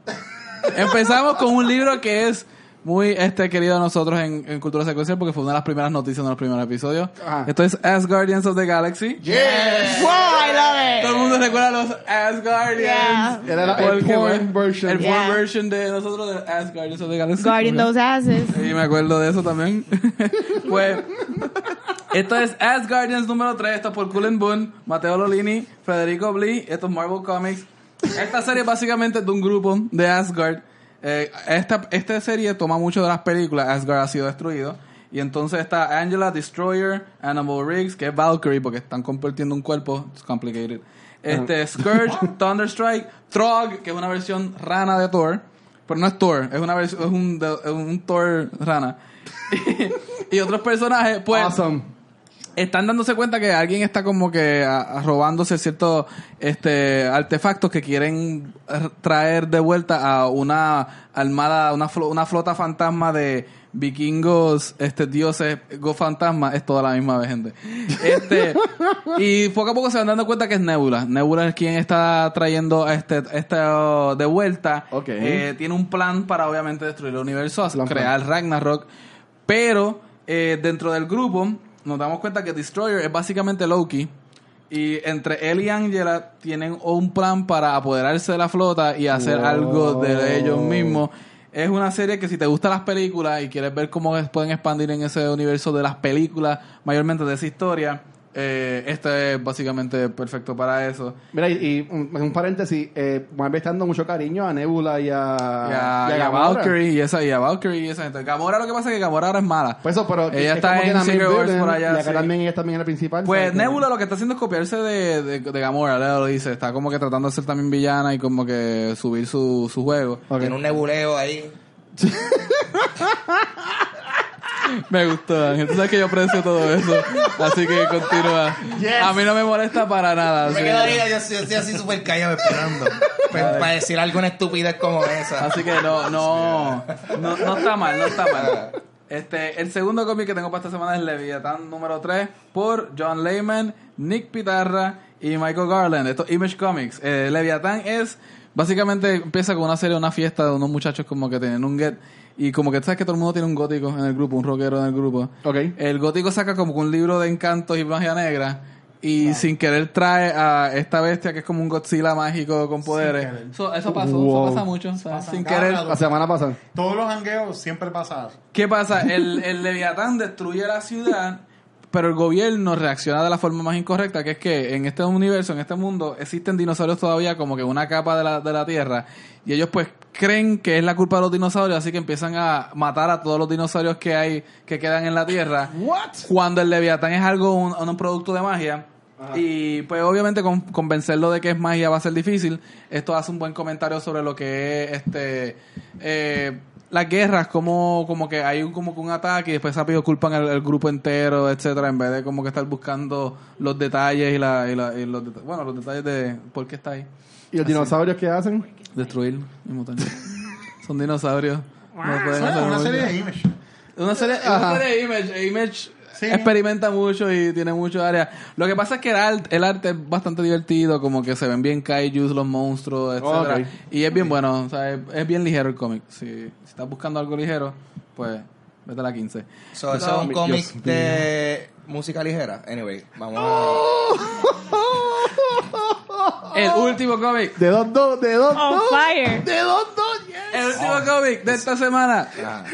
Empezamos con un libro que es muy este querido a nosotros en, en Cultura Secuencial porque fue una de las primeras noticias de los primeros episodios. Ajá. Esto es As Guardians of the Galaxy. Yes. Wow, I love Todo el it. mundo recuerda a los Asgardians. Yeah. Era la- el porn version. El porn Yeah. version de nosotros de As Guardians of the Galaxy. Guarding Ok. those asses. Y me acuerdo de eso también. pues, Esto es Asgardians número 3. Esto es por Cullen Boone, Mateo Lolini, Federico Blee. Esto es Marvel Comics. Esta serie básicamente es de un grupo de Asgard. Eh, esta, esta serie toma mucho de las películas. Asgard ha sido destruido. Y entonces está Angela, Destroyer, Animal Riggs, que es Valkyrie, porque están compartiendo un cuerpo. It's complicated. Este, Scourge, Thunderstrike, Throg, que es una versión rana de Thor. Pero no es Thor, es una versión, es un, es un Thor rana. y otros personajes, pues awesome. Están dándose cuenta que alguien está como que a- a robándose ciertos este artefactos que quieren r- traer de vuelta a una armada, una, una flota fantasma de vikingos, este dioses, go fantasma, es toda la misma vez, gente. Este, y poco a poco se van dando cuenta que es Nebula. Nebula es quien está trayendo este, este oh, de vuelta. Eh, tiene un plan para obviamente destruir el universo, Plan, crear Ragnarok. Pero eh, dentro del grupo nos damos cuenta que Destroyer es básicamente Loki. Y entre él y Angela tienen un plan para apoderarse de la flota y hacer Wow. algo de ellos mismos. Es una serie que si te gustan las películas y quieres ver cómo pueden expandir en ese universo de las películas, mayormente de esa historia, eh, este es básicamente perfecto para eso. Mira, y, y un, un paréntesis, eh, Marvel está dando mucho cariño a Nebula y a, y a, y a y a Gamora. Valkyrie y esa, y a Valkyrie y esa gente. Gamora lo que pasa es que Gamora ahora es mala. Pues eso, pero Ella es está en Secret Wars por allá, Y acá sí. también ella también es la principal. Pues ¿sabes? Nebula lo que está haciendo es copiarse de, de, de Gamora, Leo lo dice. Está como que tratando de ser también villana y como que subir su, su juego. Ok. Tiene un nebuleo ahí. Me gustó, Ángel. Tú sabes que yo aprecio todo eso. Así que continúa. A mí no me molesta para nada. Me ahí, yo estoy, estoy así súper callado esperando. para, para decir alguna estupidez como esa. Así que no, no, no, no está mal, no está mal. Este, el segundo cómic que tengo para esta semana es Leviathan número 3 por John Layman, Nick Pitarra y Michael Garland. Esto es Image Comics. Eh, Leviathan es, básicamente empieza con una serie, una fiesta de unos muchachos como que tienen un get. Y como que sabes que todo el mundo tiene un gótico en el grupo, un rockero en el grupo. Ok. El gótico saca como que un libro de encantos y magia negra. Y sin querer trae a esta bestia que es como un Godzilla mágico con poderes. querer. Eso, eso pasó, Wow. eso pasa mucho. sin querer. La semana pasada. Todos los hangueos siempre pasa eso. ¿Qué pasa? El, el Leviatán destruye la ciudad, pero el gobierno reacciona de la forma más incorrecta, que es que en este universo, en este mundo, existen dinosaurios todavía como que una capa de la, de la Tierra, y ellos pues creen que es la culpa de los dinosaurios, así que empiezan a matar a todos los dinosaurios que hay, que quedan en la Tierra. What? Cuando el Leviatán es algo, un, un producto de magia. Y pues obviamente con- convencerlo de que es magia va a ser difícil. Esto hace un buen comentario sobre lo que es este eh, las guerras, como, como que hay un, como que un ataque y después rápido culpan al, al grupo entero, etcétera, en vez de como que estar buscando los detalles y, la, y, la- y los deta- bueno los detalles de por qué está ahí. ¿Y los dinosaurios qué hacen? Destruir y mutar. Son dinosaurios. No pueden hacer una serie de Image. Una serie, es una serie de Image. Image Sí. experimenta mucho y tiene muchas áreas. Lo que pasa es que el arte, el arte es bastante divertido, como que se ven bien kaijus, los monstruos, etcétera. Y es bien bueno, o sea, es, es bien ligero el cómic. Si, si estás buscando algo ligero, pues vete a la 15. So, eso es un cómic de música ligera. Anyway, vamos a... El último cómic. De dos, dos, de dos, On dos. fire. De dos, dos, yes. El último cómic de esta semana. Ajá.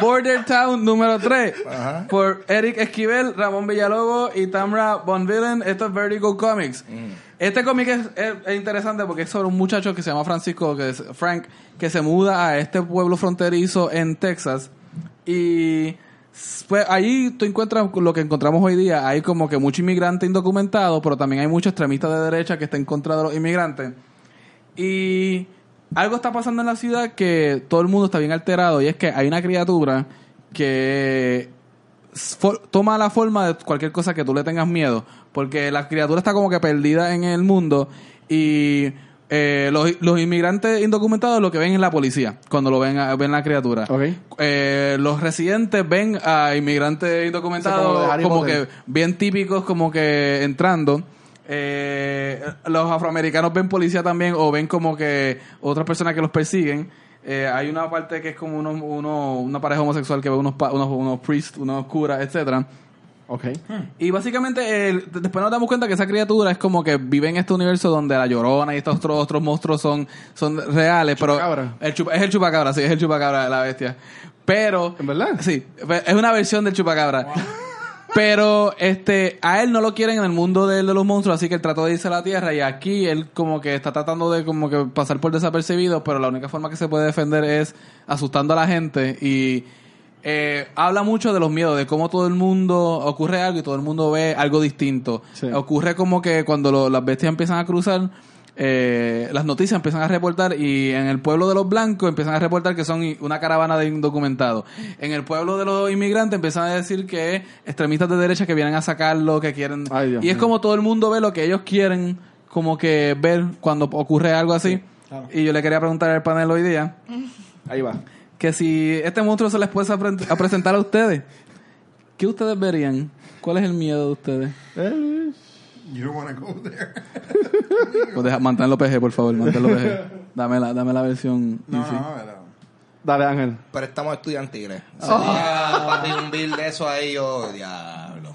Border Town número 3 Ajá. por Eric Esquivel, Ramón Villalobos y Tamra Bonvillain. Esto es Vertigo Comics. Este cómic es, es- es interesante porque es sobre un muchacho que se llama Francisco, que es Frank, que se muda a este pueblo fronterizo en Texas. Y pues ahí tú encuentras lo que encontramos hoy día. Hay como que mucho inmigrante indocumentado, pero también hay muchos extremistas de derecha que están en contra de los inmigrantes. Y algo está pasando en la ciudad que todo el mundo está bien alterado y es que hay una criatura que toma la forma de cualquier cosa que tú le tengas miedo, porque la criatura está como que perdida en el mundo y eh, los, los inmigrantes indocumentados lo que ven es la policía cuando lo ven a- ven la criatura. Ok. Eh, los residentes ven a inmigrantes como indocumentados como Potter. que bien típicos como que entrando. Eh, los afroamericanos ven policía también o ven como que otras personas que los persiguen. Eh, hay una parte que es como uno, uno- una pareja homosexual que ve unos, pa- unos, unos priests, unos curas, etcétera. Ok. Y básicamente después nos damos cuenta que esa criatura es como que vive en este universo donde la llorona y estos otros, otros monstruos son, son reales, pero Chupacabra. el chupa- es el chupacabra, sí, es el chupacabra de la bestia. Pero ¿En verdad? Sí, es una versión del chupacabra. Pero este, a él no lo quieren en el mundo de, de los monstruos, así que él trató de irse a la Tierra y aquí él como que está tratando de como que pasar por desapercibido, pero la única forma que se puede defender es asustando a la gente y eh, habla mucho de los miedos, de cómo todo el mundo ocurre algo y todo el mundo ve algo distinto. Sí. Ocurre como que cuando lo- las bestias empiezan a cruzar, eh, las noticias empiezan a reportar y en el pueblo de los blancos empiezan a reportar que son una caravana de indocumentados. En el pueblo de los inmigrantes empiezan a decir que extremistas de derecha que vienen a sacarlo, que quieren... Ay, Dios y es como todo el mundo ve lo que ellos quieren como que ver cuando ocurre algo así. claro. Y yo le quería preguntar al panel hoy día Ahí va. que si este monstruo se les puede a, pre- a presentar a ustedes, ¿qué ustedes verían? ¿Cuál es el miedo de ustedes? You don't wanna go there. Pues deja, manténlo PG, por favor, manténlo PG. Dame la, dame la versión No, easy. no, pero... Dale, Ángel. Pero estamos estudiantiles. Sería, papi, un bill de eso ahí, yo, diablo.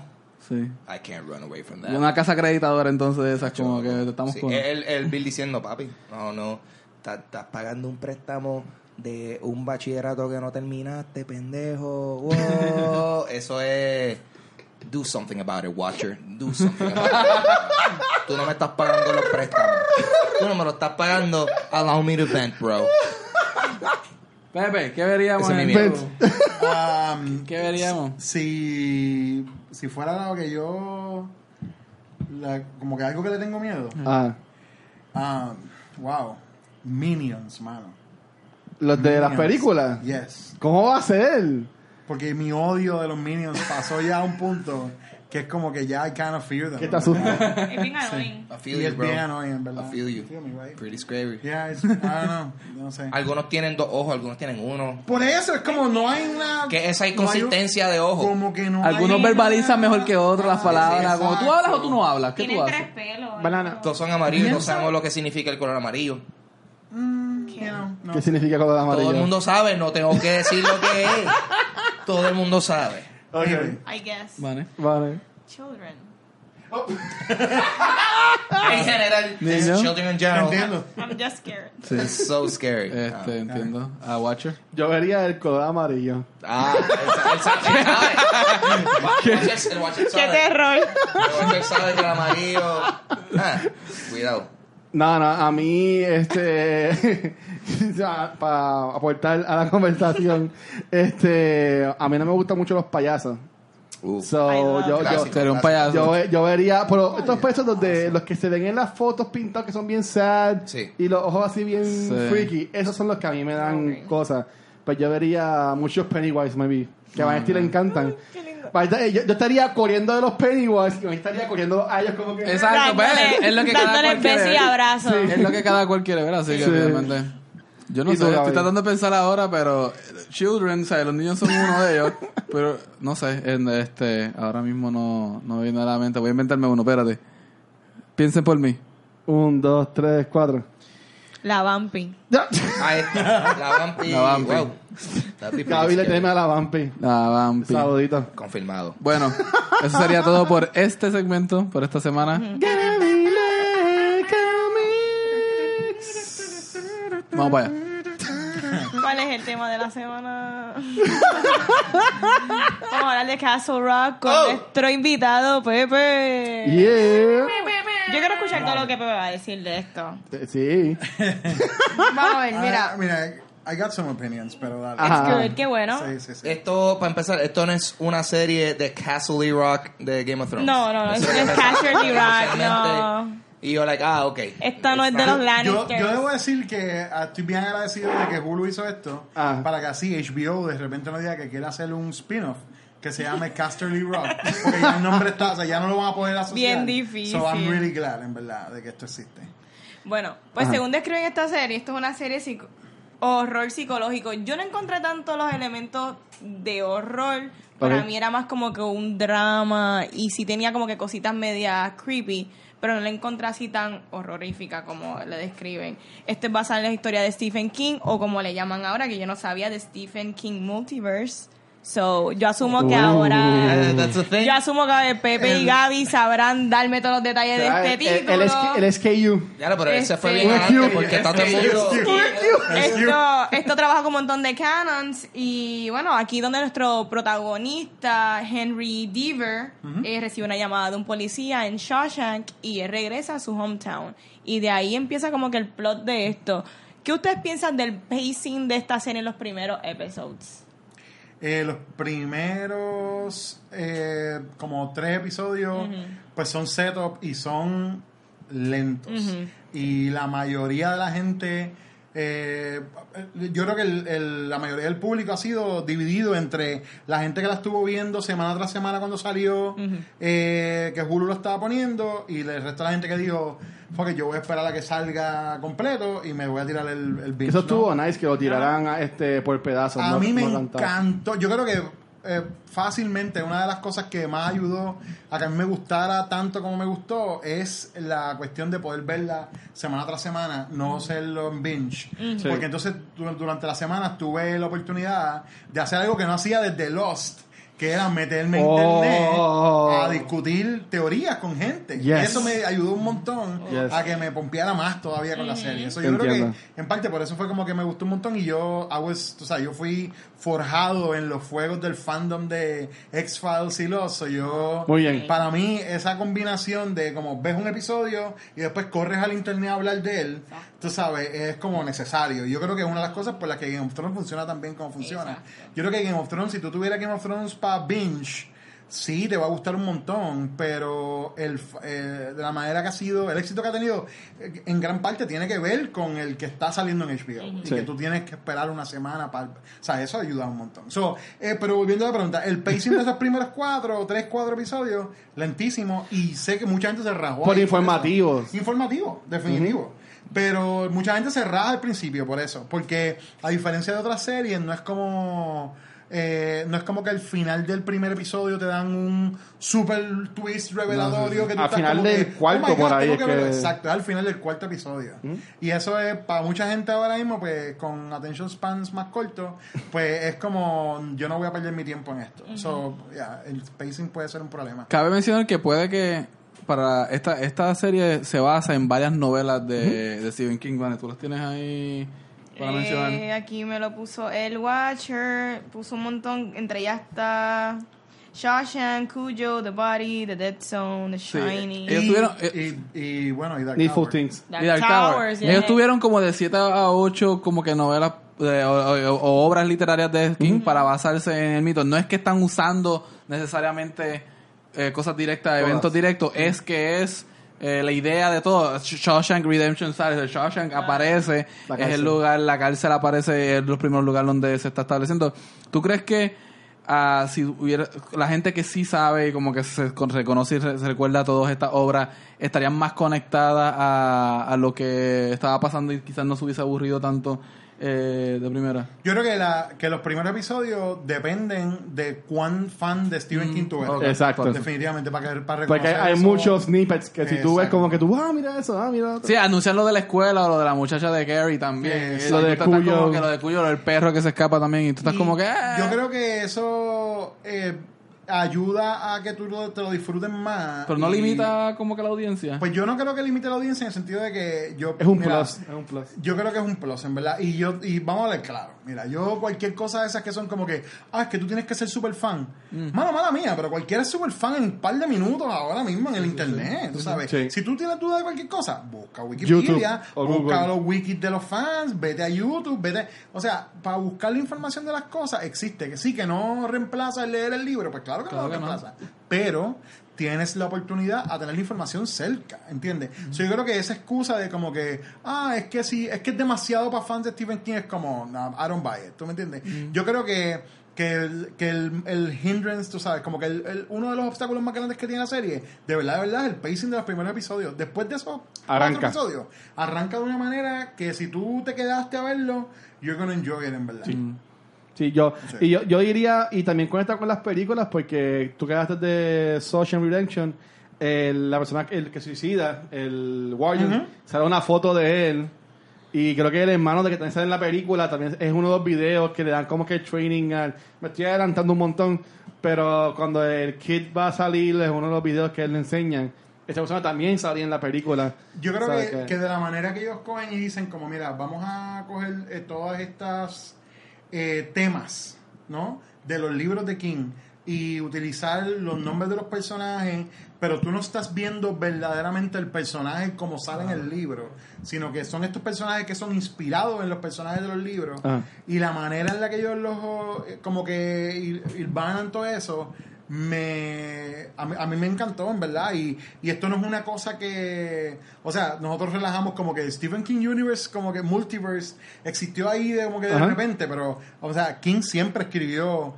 Sí. I can't run away from that. Y una casa acreditadora entonces de esas como que estamos Sí, con... el, el bill diciendo, papi, no, no, estás estás pagando un préstamo de un bachillerato que no terminaste, pendejo. Wow. Eso es... Do something about it, Watcher. Do something about it. Tú no me estás pagando los préstamos. Tú no me lo estás pagando. Allow me to vent, bro. Pepe, ¿qué veríamos? Ese es mi en- miedo. Um, ¿Qué veríamos? si, si fuera lo que yo... la- como que algo que le tengo miedo. Ah, Um, wow. Minions, mano. los de las películas. Yes. ¿Cómo va a ser? Porque mi odio de los Minions pasó ya a un punto que es como que ya I kind of fear them. ¿Qué te asusta? Es bien annoying. I Y feel you, es bro. bien annoying, en verdad. I feel you. Feel me, right? Pretty scary. Yeah, it's, I don't know. No sé. Algunos tienen dos ojos, algunos tienen uno. Por eso es como no hay una... Que esa no hay un- inconsistencia de ojo. Como que no Algunos hay verbalizan una- mejor que otros las Ah, palabras. sí, Como tú hablas o tú no hablas. ¿Qué tú haces? tres pelos. Banana. Todos son amarillos, no sabemos lo que significa el color amarillo. Mm, no. ¿Qué significa color amarillo? Todo el mundo sabe, no tengo que decir lo que es. Todo el mundo sabe. Ok. I guess. Vale. Vale. Children. En general, Niño. children in general. Entiendo. I'm just scared. Sí. It's so scary. Este, entiendo. A Watcher. Yo vería el color amarillo. Ah, él sabe. sabe. El Watcher- el Watcher ¡Qué sabe. terror! El Watcher sabe que el amarillo. Ah, cuidado. No, no, a mí, este, para aportar a la conversación, este, a mí no me gustan mucho los payasos. Uh, So, yo, yo, un payaso. yo, yo vería, pero estos payasos donde los que se ven en las fotos pintados que son bien sad Sí. y los ojos así bien Sí. freaky, esos son los que a mí me dan cosas. Pues yo vería muchos Pennywise, maybe, que a Vanesti le encantan. Eh, Yo, yo estaría corriendo de los Pennywise y me estaría corriendo a ellos como que... Exacto, pues, Dándole- es lo que cada dándole cual quiere besos y ver. abrazos. Es lo que cada cual quiere ver, así que Sí. obviamente. Yo no ¿Y sé, tú, estoy tratando de pensar ahora, pero eh, Children, o sea, los niños son uno de ellos, pero no sé, en este, ahora mismo no, no me viene a la mente, voy a inventarme uno, espérate. Piensen por mí. Un, dos, tres, cuatro. La Bumpy. Ahí está. La Vampi. La Vampi. Wow. Gaby le teme a la vampi. La vampi. Saludito. Confirmado. Bueno, eso sería todo por este segmento, por esta semana. Vamos para allá. ¿Cuál es el tema de la semana? Vamos a hablar de Castle Rock con nuestro invitado Pepe. Yeah. Yo quiero escuchar todo lo que Pepe va a decir de esto. Eh, Sí. Vamos a ver, Ah, mira. mira, I got some opinions, pero dale. Ajá. It's good, qué bueno. Sí, sí, sí. Esto, para empezar, esto no es una serie de Castle Rock de Game of Thrones. No, no, no, es- Casterly Rock, no. Y yo, like, ah, ok. Esta no es de los Yo, Lannisters. yo debo decir que ah, estoy bien agradecido de que Hulu hizo esto Ah. para que así HBO de repente nos diga que quiere hacer un spin-off que se llame Casterly Rock porque ya el nombre está, o sea, ya no lo van a poder asociar. Bien difícil. So I'm really glad, en verdad, de que esto existe. Bueno, pues Ajá. según describen esta serie, esto es una serie psico- horror psicológico. Yo no encontré tanto los elementos de horror. Para Ok. mí era más como que un drama y sí tenía como que cositas medias creepy, pero no la encontré así tan horrorífica como le describen. Esto es basado en la historia de Stephen King o como le llaman ahora, que yo no sabía, de Stephen King Multiverse. So, yo asumo que Uh. ahora... Yo asumo que Pepe y Gaby sabrán darme todos los detalles de este el, título. el, el, el SKU. Ya, pero ese fue Este- bien porque está todo el mundo... Esto, esto trabaja con un montón de canons y bueno, aquí donde nuestro protagonista, Henry Deaver, eh, recibe una llamada de un policía en Shawshank y él regresa a su hometown. Y de ahí empieza como que el plot de esto. ¿Qué ustedes piensan del pacing de esta serie en los primeros episodes? Eh, los primeros eh, como tres episodios pues son setup y son lentos. Y la mayoría de la gente eh, yo creo que el- el- la mayoría del público ha sido dividido entre la gente que la estuvo viendo semana tras semana cuando salió eh, que Hulu lo estaba poniendo y el resto de la gente que dijo porque yo voy a esperar a que salga completo y me voy a tirar el, el binge", Eso ¿no? estuvo nice que lo tiraran a, este, por pedazos. A no- mí me no encantó. Yo creo que eh, fácilmente una de las cosas que más ayudó a que a mí me gustara tanto como me gustó es la cuestión de poder verla semana tras semana, no hacerlo en binge. Porque entonces du- durante la semana tuve la oportunidad de hacer algo que no hacía desde Lost. Que era meterme en Oh. internet a discutir teorías con gente. Y eso me ayudó un montón Yes. a que me pompeara más todavía con la serie. Eso yo creo que en parte por eso fue como que me gustó un montón y yo I was- tú sabes, yo fui forjado en los fuegos del fandom de X-Files y los so yo Muy bien. para mí esa combinación de como ves un episodio y después corres al internet a hablar de él tú sabes es como necesario yo creo que es una de las cosas por las que Game of Thrones funciona tan bien como funciona Exacto. yo creo que Game of Thrones si tú tuvieras Game of Thrones para binge Sí, te va a gustar un montón, pero el, eh, de la manera que ha sido, el éxito que ha tenido, eh, en gran parte tiene que ver con el que está saliendo en HBO. Y que tú tienes que esperar una semana para... O sea, eso ayuda un montón. So, eh, pero volviendo a la pregunta, el pacing de esos primeros cuatro o tres, cuatro episodios, lentísimo, y sé que mucha gente se rajó. Por ahí informativos. eso. Informativo, definitivo. Pero mucha gente se raja al principio por eso, porque a diferencia de otras series, no es como... eh, no es como que al final del primer episodio te dan un super twist revelatorio que tú Al estás final como del que, cuarto "Oh por ahí es verlo". que- Exacto, es al final del cuarto episodio. Y eso es, para mucha gente ahora mismo, pues con attention spans más cortos, pues es como, yo no voy a perder mi tiempo en esto. So, yeah, el pacing puede ser un problema. Cabe mencionar que puede que para esta esta serie se basa en varias novelas de, de Stephen King. Vane, ¿Tú las tienes ahí para Eh, aquí me lo puso El Watcher, puso un montón, entre ellas está Shawshank, Cujo, The Body, The Dead Zone, The Shining. Ellos y, tuvieron- eh, y, y, bueno, y Dark Needful Tower. Things. Dark Y Dark Towers, Tower. yeah. Ellos tuvieron como de 7 a 8 como que novelas de- o, o- o obras literarias de King para basarse en el mito. No es que están usando necesariamente eh, cosas directas, eventos directos, es que es eh, la idea de todo. Shawshank Redemption sale, Shawshank aparece, La es el lugar, la cárcel aparece, es los primeros lugares donde se está estableciendo. ¿Tú crees que ah, si hubiera la gente que sí sabe y como que se con- reconoce y se recuerda todas estas obras estarían más conectadas a, a lo que estaba pasando y quizás no se hubiese aburrido tanto eh, de primera Yo creo que, la, que los primeros episodios dependen de cuán fan de Stephen King tú eres. Exacto. Definitivamente, para, que, para Porque hay, eso. muchos snippets que si tú ves como que tú, ah, mira eso, ah, mira otro. Sí, anuncian lo de la escuela o lo de la muchacha de Gary también. Sí, lo de Cuyo. como que lo de Cuyo, lo del perro que se escapa también. Y tú estás Y como que. ah. Yo creo que eso eh, ayuda a que tú lo- te lo disfrutes más. Pero no y- limita como que la audiencia. Pues yo no creo que limite la audiencia en el sentido de que yo. Es un mira, plus, es un plus. Yo creo que es un plus, en verdad. Y yo y vamos a hablar claro. Mira, yo cualquier cosa de esas que son como que, ah, es que tú tienes que ser súper fan. Mm. Mala, mala mía, pero cualquiera es súper fan en un par de minutos ahora mismo en el internet, tú sabes. Sí. Si tú tienes duda de cualquier cosa, busca Wikipedia, busca Google. los wikis de los fans, vete a YouTube, vete... O sea, para buscar la información de las cosas existe. Que sí, que no reemplaza el leer el libro, pues claro que Claro no lo que no. reemplaza. Pero tienes la oportunidad a tener la información cerca, ¿entiendes? So, yo creo que esa excusa de como que, ah, es que sí, es que es demasiado para fans de Stephen King, es como, no, I don't buy it, ¿tú me entiendes? Yo creo que, que, el, que el, el hindrance, tú sabes, como que el, el- uno de los obstáculos más grandes que tiene la serie, de verdad, de verdad, es el pacing de los primeros episodios. Después de esos Arranca. episodios, arranca de una manera que si tú te quedaste a verlo, you're gonna enjoy it, en verdad. Sí, yo, Sí. y yo, yo diría, y también conecta con las películas, porque tú quedaste de Social Redemption, el- la persona que- el que suicida, el Warrior, Ujú. sale una foto de él Y creo que el hermano de que también sale en la película también es uno de los videos que le dan como que training al... Me estoy adelantando un montón, pero cuando el kid va a salir es uno de los videos que él le enseñan. Esta persona también salía en la película. Yo creo ¿Sabes que, qué? que de la manera que ellos cogen y dicen como, mira, vamos a coger eh, todas estas eh, temas, ¿no? De los libros de King y utilizar los nombres de los personajes, pero tú no estás viendo verdaderamente el personaje como sale en el libro, sino que son estos personajes que son inspirados en los personajes de los libros Ajá. y la manera en la que ellos los eh, como que irvanan todo eso me a mí, a mí me encantó en verdad y, y esto no es una cosa que o sea nosotros relajamos como que Stephen King Universe como que multiverse existió ahí de, como que de Ajá. repente pero o sea King siempre escribió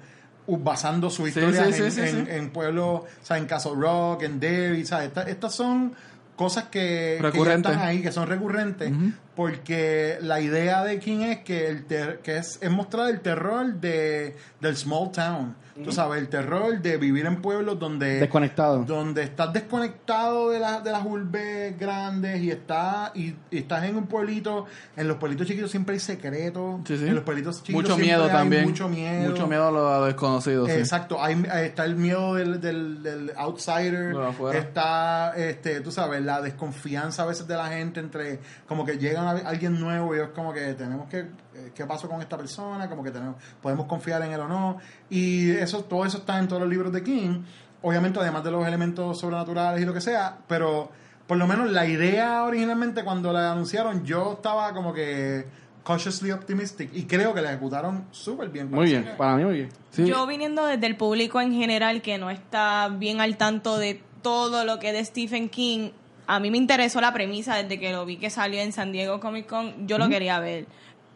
uh, basando su historia sí, sí, en, sí, en, pueblos, o sea, en Castle Rock, en Derry, ¿sabes? Estas, estas son cosas que, que ya están ahí, que son recurrentes, porque la idea de King es que, el ter- que es, es mostrar el terror de, del small town, tú sabes, el terror de vivir en pueblos donde Desconectado. donde estás desconectado de, la- de las urbes grandes y, está, y, y estás en un pueblito, en los pueblitos chiquitos siempre hay secretos, Sí, sí. en los pueblitos chiquitos Mucho siempre miedo hay también. mucho miedo. Mucho miedo a lo, a desconocido, sí. Exacto, hay, está el miedo del, del, del outsider, De afuera. está, este, tú sabes, la desconfianza a veces de la gente entre, como que llega una- alguien nuevo y es como que tenemos que, ¿qué pasó con esta persona? Como que tenemos, podemos confiar en él o no. Y eso, todo eso está en todos los libros de King, obviamente además de los elementos sobrenaturales y lo que sea, pero por lo menos la idea originalmente cuando la anunciaron, yo estaba como que cautiously optimistic y creo que la ejecutaron súper bien. Muy bien, para mí muy bien. Sí. Yo viniendo desde el público en general que no está bien al tanto de todo lo que es de Stephen King, a mí me interesó la premisa desde que lo vi que salió en San Diego Comic Con, yo lo quería ver.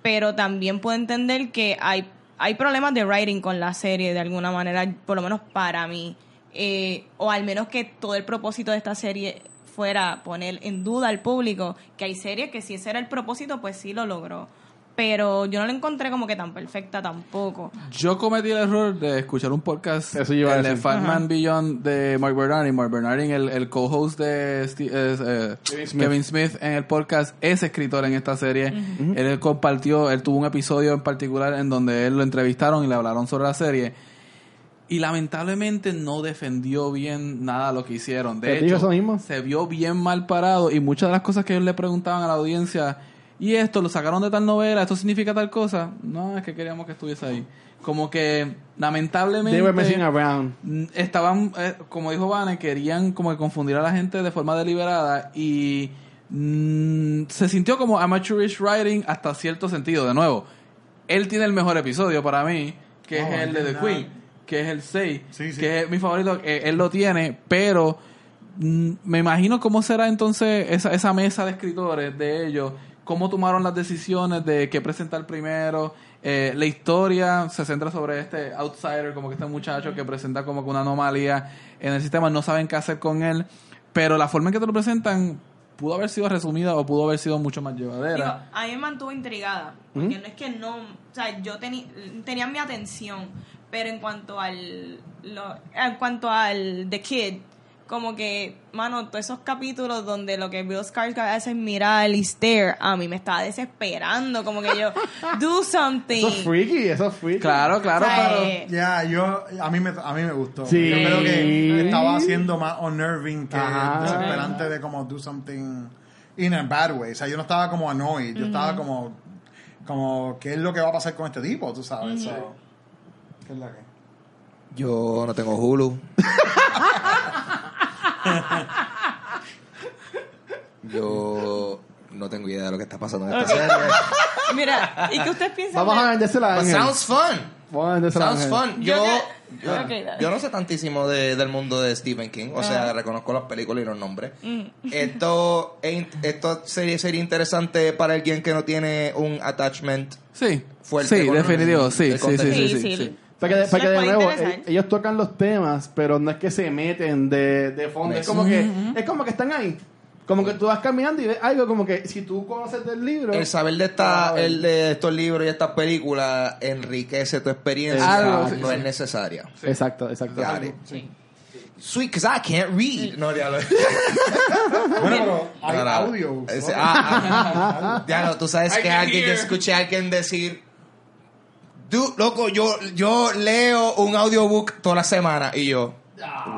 Pero también puedo entender que hay, hay problemas de writing con la serie de alguna manera, por lo menos para mí. Eh, o al menos que todo el propósito de esta serie fuera poner en duda al público que hay series que si ese era el propósito, pues sí lo logró. Pero yo no la encontré como que tan perfecta tampoco. Yo cometí el error de escuchar un podcast, Eso iba a el de decir. Fatman Beyond de Mark Bernardin. Mark Bernardin, el, el co-host de eh, eh, Kevin Smith. Kevin Smith en el podcast, es escritor en esta serie. Él compartió, él tuvo un episodio en particular en donde él lo entrevistaron y le hablaron sobre la serie. Y lamentablemente no defendió bien nada lo que hicieron. De ¿Te digo hecho, eso mismo? se vio bien mal parado y muchas de las cosas que ellos le preguntaban a la audiencia, y esto lo sacaron de tal novela, esto significa tal cosa, no, es que queríamos que estuviese ahí. Como que lamentablemente They were messing around. estaban, eh, como dijo Vane, querían como que confundir a la gente de forma deliberada y mm, se sintió como amateurish writing hasta cierto sentido. De nuevo, él tiene el mejor episodio para mí, que Oh, es el de The. Queen, que es el 6, Sí, sí. que es mi favorito, eh, él lo tiene, pero mm, me imagino cómo será entonces esa, esa mesa de escritores de ellos, cómo tomaron las decisiones de qué presentar primero. Eh, la historia se centra sobre este outsider, como que este muchacho que presenta como que una anomalía en el sistema, no saben qué hacer con él, pero la forma en que te lo presentan pudo haber sido resumida o pudo haber sido mucho más Digo, llevadera. a mí me mantuvo intrigada. Porque no es que no. O sea, yo tenía mi atención. Pero en cuanto al. Lo, en cuanto al The Kid. Como que, mano, todos esos capítulos donde lo que Bill Skarsgård hace es mirar y stare, a mí me estaba desesperando. Como que yo, do something. Eso es freaky, eso es freaky. Claro, claro, O sea, pero... eh, Ya, yo, a mí me, a mí me gustó. Sí. Yo creo que estaba haciendo más unnerving que Ajá. desesperante de como do something in a bad way. O sea, yo no estaba como annoyed, yo estaba como, como, ¿qué es lo que va a pasar con este tipo? Tú sabes, So, ¿qué es la que? Yo no tengo Hulu. Yo no tengo idea de lo que está pasando en esta serie. Mira, ¿y qué ustedes piensan? Vamos de- a vendérsela a But Ángel. sounds fun. Vamos a vendérsela a Sounds Ángel. fun. Yo Yo, yo, Ok, dale. yo no sé tantísimo de- del mundo de Stephen King. O sea, reconozco las películas y los nombres. Esto, es in- esto sería, sería interesante para alguien que no tiene un attachment Sí, fuerte sí, con definitivo, el- sí, el sí, sí, sí, contenido. sí, Sí, sí. sí. Porque, de, porque de Les puede nuevo, eh, ellos tocan los temas, pero no es que se meten de, de fondo. Es como que, es como que están ahí. Como que tú vas caminando y ves algo como que si tú conoces del libro. El saber de, esta, Ah, el de estos libros y estas películas enriquece tu experiencia. Algo, sí, no sí. es necesaria. Exacto, exacto. Got it. sweet, because I can't read. No, diablo. Bueno, pero hay No, no. audio. Ah, ah. Diablo, tú sabes I que alguien, yo escuché a alguien decir, tú, loco, yo, yo leo un audiobook toda la semana y yo,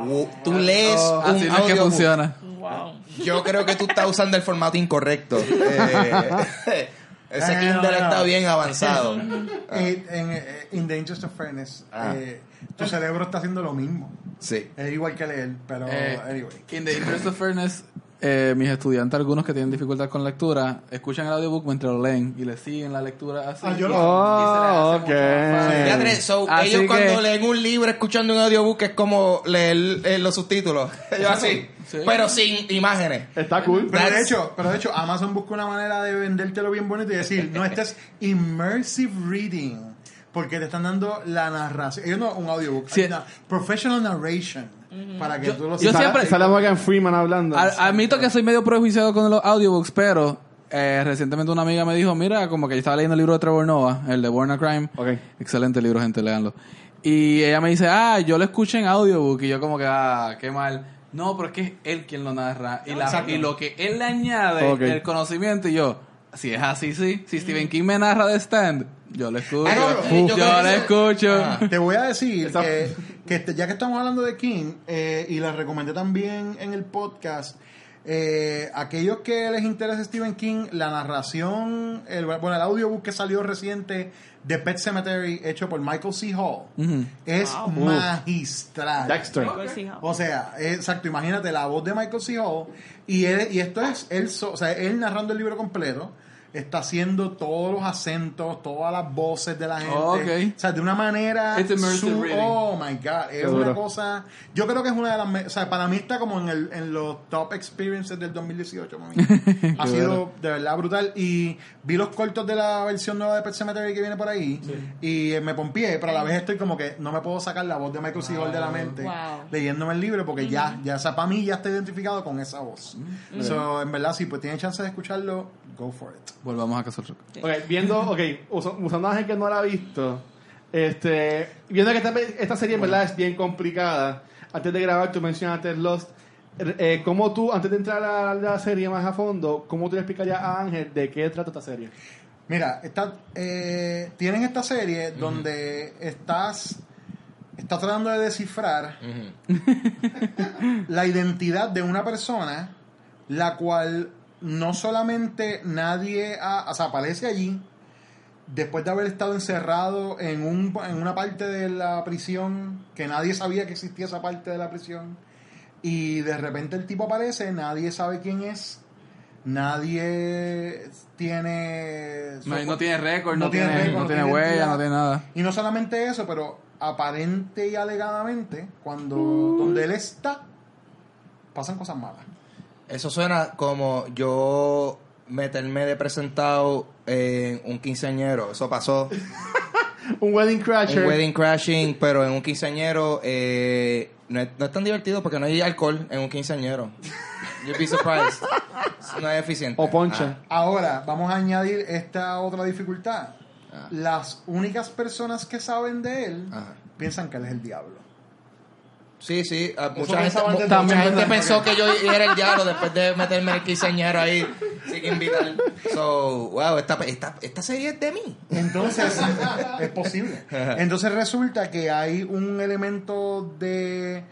"Wo- tú lees Oh, un así no es que funciona. Wow. Yo creo que tú estás usando el formato incorrecto. Eh, ese Eh, Kindle no, no. está bien avanzado. Eh, en, eh, in the interest of fairness, Ah. eh, tu cerebro está haciendo lo mismo. Sí. Es igual que leer, pero Eh, anyway. In the interest of fairness, eh, mis estudiantes, algunos que tienen dificultad con lectura, escuchan el audiobook mientras lo leen y le siguen la lectura así. Ah, yo lo- y se les hace Oh, so, Así ellos que- cuando leen un libro escuchando un audiobook es como leer eh, los subtítulos. Ellos así. Sí. Pero sin imágenes. Está cool. Pero de hecho, pero de hecho, Amazon busca una manera de vendértelo bien bonito y decir, no, este es immersive reading. Porque te están dando la narración. Ellos no un audiobook, Sí. una professional narration. Para que Yo- tú lo yo siempre- Sale Morgan Freeman hablando. A- admito que soy medio prejuiciado con los audiobooks, pero eh, recientemente una amiga me dijo, mira, como que yo estaba leyendo el libro de Trevor Noah, el de Born a Crime. Ok. Excelente libro, gente, léanlo. Y ella me dice, ah, yo lo escuché en audiobook. Y yo como que, ah, qué mal. No, pero es que es él quien lo narra. Y, la- y lo que él le añade, Ok. el conocimiento, y yo, si es así, sí. Si Stephen King me narra de Stand, yo lo escucho. Ah, no, yo yo creo que lo eso- escucho. Ah. Te voy a decir que, que este- ya que estamos hablando de King, eh, y les recomendé también en el podcast, eh, aquellos que les interesa Stephen King, la narración, el, bueno, el audiobook que salió reciente de Pet Cemetery, hecho por Michael C. Hall, Ujú. es magistral. Dexter. O sea, exacto, imagínate la voz de Michael C. Hall y, él- y esto es él, so- o sea, él narrando el libro completo, está haciendo todos los acentos, todas las voces de la gente. Ok. O sea, de una manera... Su- oh, my God. Es Qué una duro. cosa... Yo creo que es una de las... O sea, para mí está como en, el, en los top experiences del 2018. mami. ha sido de verdad brutal. Y vi los cortos de la versión nueva de Pet Cemetery que viene por ahí. Y eh, me pompié, pero a la vez estoy como que no me puedo sacar la voz de Michael C. Hall de la mente Wow. leyéndome el libro porque ya, ya, o sea, para mí ya está identificado con esa voz. So, en verdad, si pues tiene chance de escucharlo, go for it. Volvamos a Castle Rock. Ok, viendo, ok, usa- usando a gente que no la ha visto, este, viendo que esta, esta serie en verdad es bien complicada, antes de grabar tú mencionaste Lost, eh, ¿cómo tú, antes de entrar a la serie más a fondo, cómo tú le explicarías a Ángel de qué trata esta serie? Mira, está, eh, tienen esta serie donde estás, estás tratando de descifrar la identidad de una persona, la cual no solamente nadie, ha- o sea, aparece allí, después de haber estado encerrado en, un, en una parte de la prisión, que nadie sabía que existía esa parte de la prisión, y de repente el tipo aparece, nadie sabe quién es, nadie tiene... No, no tiene récord, No no, tiene récord, no no tiene tiene huella, no tiene nada. Y no solamente eso, pero aparente y alegadamente, cuando donde él está, pasan cosas malas. Eso suena como yo meterme de presentado en un quinceañero. Eso pasó. Un wedding crasher. un wedding crashing, pero en un quinceañero eh, no, es, no es tan divertido porque no hay alcohol en un quinceañero. You'd be surprised. No es eficiente. O poncha. Ahora, vamos a añadir esta otra dificultad. Ah. Las únicas personas que saben de él Ajá. piensan que él es el diablo. Sí, sí. ah, mucha gente, mucha también, pensó que yo era el diablo después de meterme el quinceañero ahí sin invitar. So, wow, esta, esta, esta serie es de mí. Entonces, es posible. Entonces resulta que hay un elemento de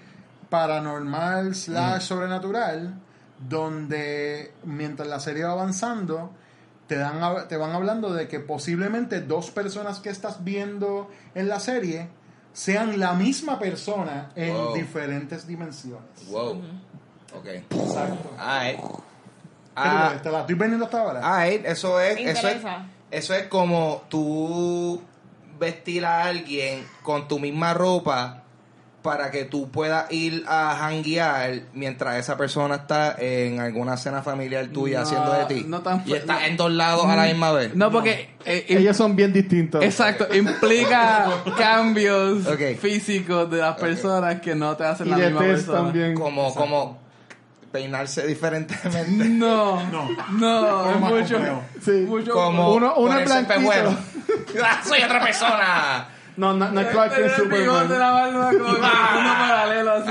paranormal slash sobrenatural donde mientras la serie va avanzando te, dan, a- te van hablando de que posiblemente dos personas que estás viendo en la serie sean la misma persona en Wow. diferentes dimensiones. Wow. Ok. Exacto. Alright. ¿Qué Ah? ¿Te la estoy vendiendo hasta ahora? alright, eso es, eso es, eso es como tú vestir a alguien con tu misma ropa para que tú puedas ir a janguear mientras esa persona está en alguna cena familiar tuya No, haciendo de ti. no tan y está no. en dos lados a la misma vez. No, porque... eh, Ellos son bien distintos. Exacto, implica cambios físicos de las personas que no te hacen Y la de misma persona. también. Como, como peinarse diferentemente. No, No. no, más mucho. Sí. mucho como Uno- blanquito. Ah, Soy otra persona. No, no, no es Clark Kent Superman. la barba, como que paralelo así.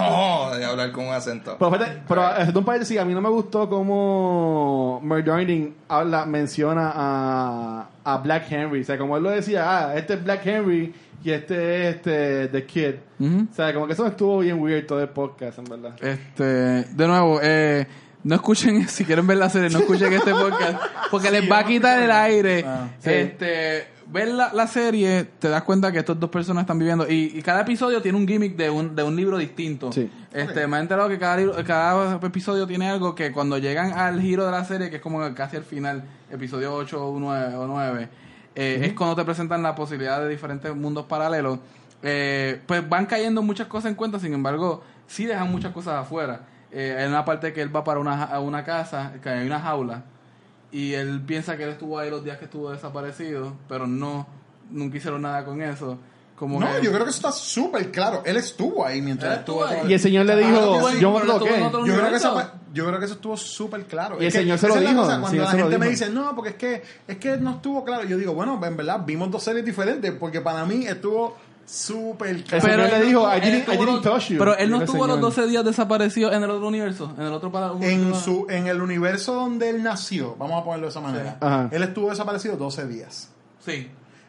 Oh, de hablar con un acento. Pero, fíjate, pero haciendo un paréntesis, a mí no me gustó cómo Murdarning habla, menciona a, a Black Henry. O sea, como él lo decía, ah, este es Black Henry y este es este, The Kid. O sea, como que eso estuvo bien weird todo el podcast, en verdad. Este, de nuevo, eh, no escuchen, si quieren ver la serie, no escuchen este podcast, porque les va a quitar el aire. Ah, sí. Este, ver la, la serie, te das cuenta que estos dos personas están viviendo, y, y cada episodio tiene un gimmick de un, de un libro distinto. Sí. Este, me he enterado que cada, libro- cada episodio tiene algo que cuando llegan al giro de la serie, que es como casi al final, episodio 8 o 9, o 9 eh, es cuando te presentan la posibilidad de diferentes mundos paralelos. Eh, pues van cayendo muchas cosas en cuenta, sin embargo, sí dejan muchas cosas afuera. Eh, hay una parte que él va para una, a una casa, que hay una jaula, y él piensa que él estuvo ahí los días que estuvo desaparecido, pero no, nunca hicieron nada con eso. Como No, que- yo creo que eso está súper claro. Él estuvo ahí mientras Él estuvo. ahí. Y el señor le Claro dijo, yo me otro Yo creo, que yo creo que eso estuvo súper claro. Y el que señor se lo la dijo, cosa, Cuando señor la gente me dice, no, porque es que, es que no estuvo claro. Yo digo, bueno, en verdad vimos dos series diferentes porque para mí estuvo súper El señor le él no dijo, I él didn't, I touch you. Pero él no el estuvo los señor. 12 días desaparecido en el otro universo, en el otro para en, su, en el universo donde él nació, vamos a ponerlo de esa manera, Ajá. él estuvo desaparecido 12 días. Sí.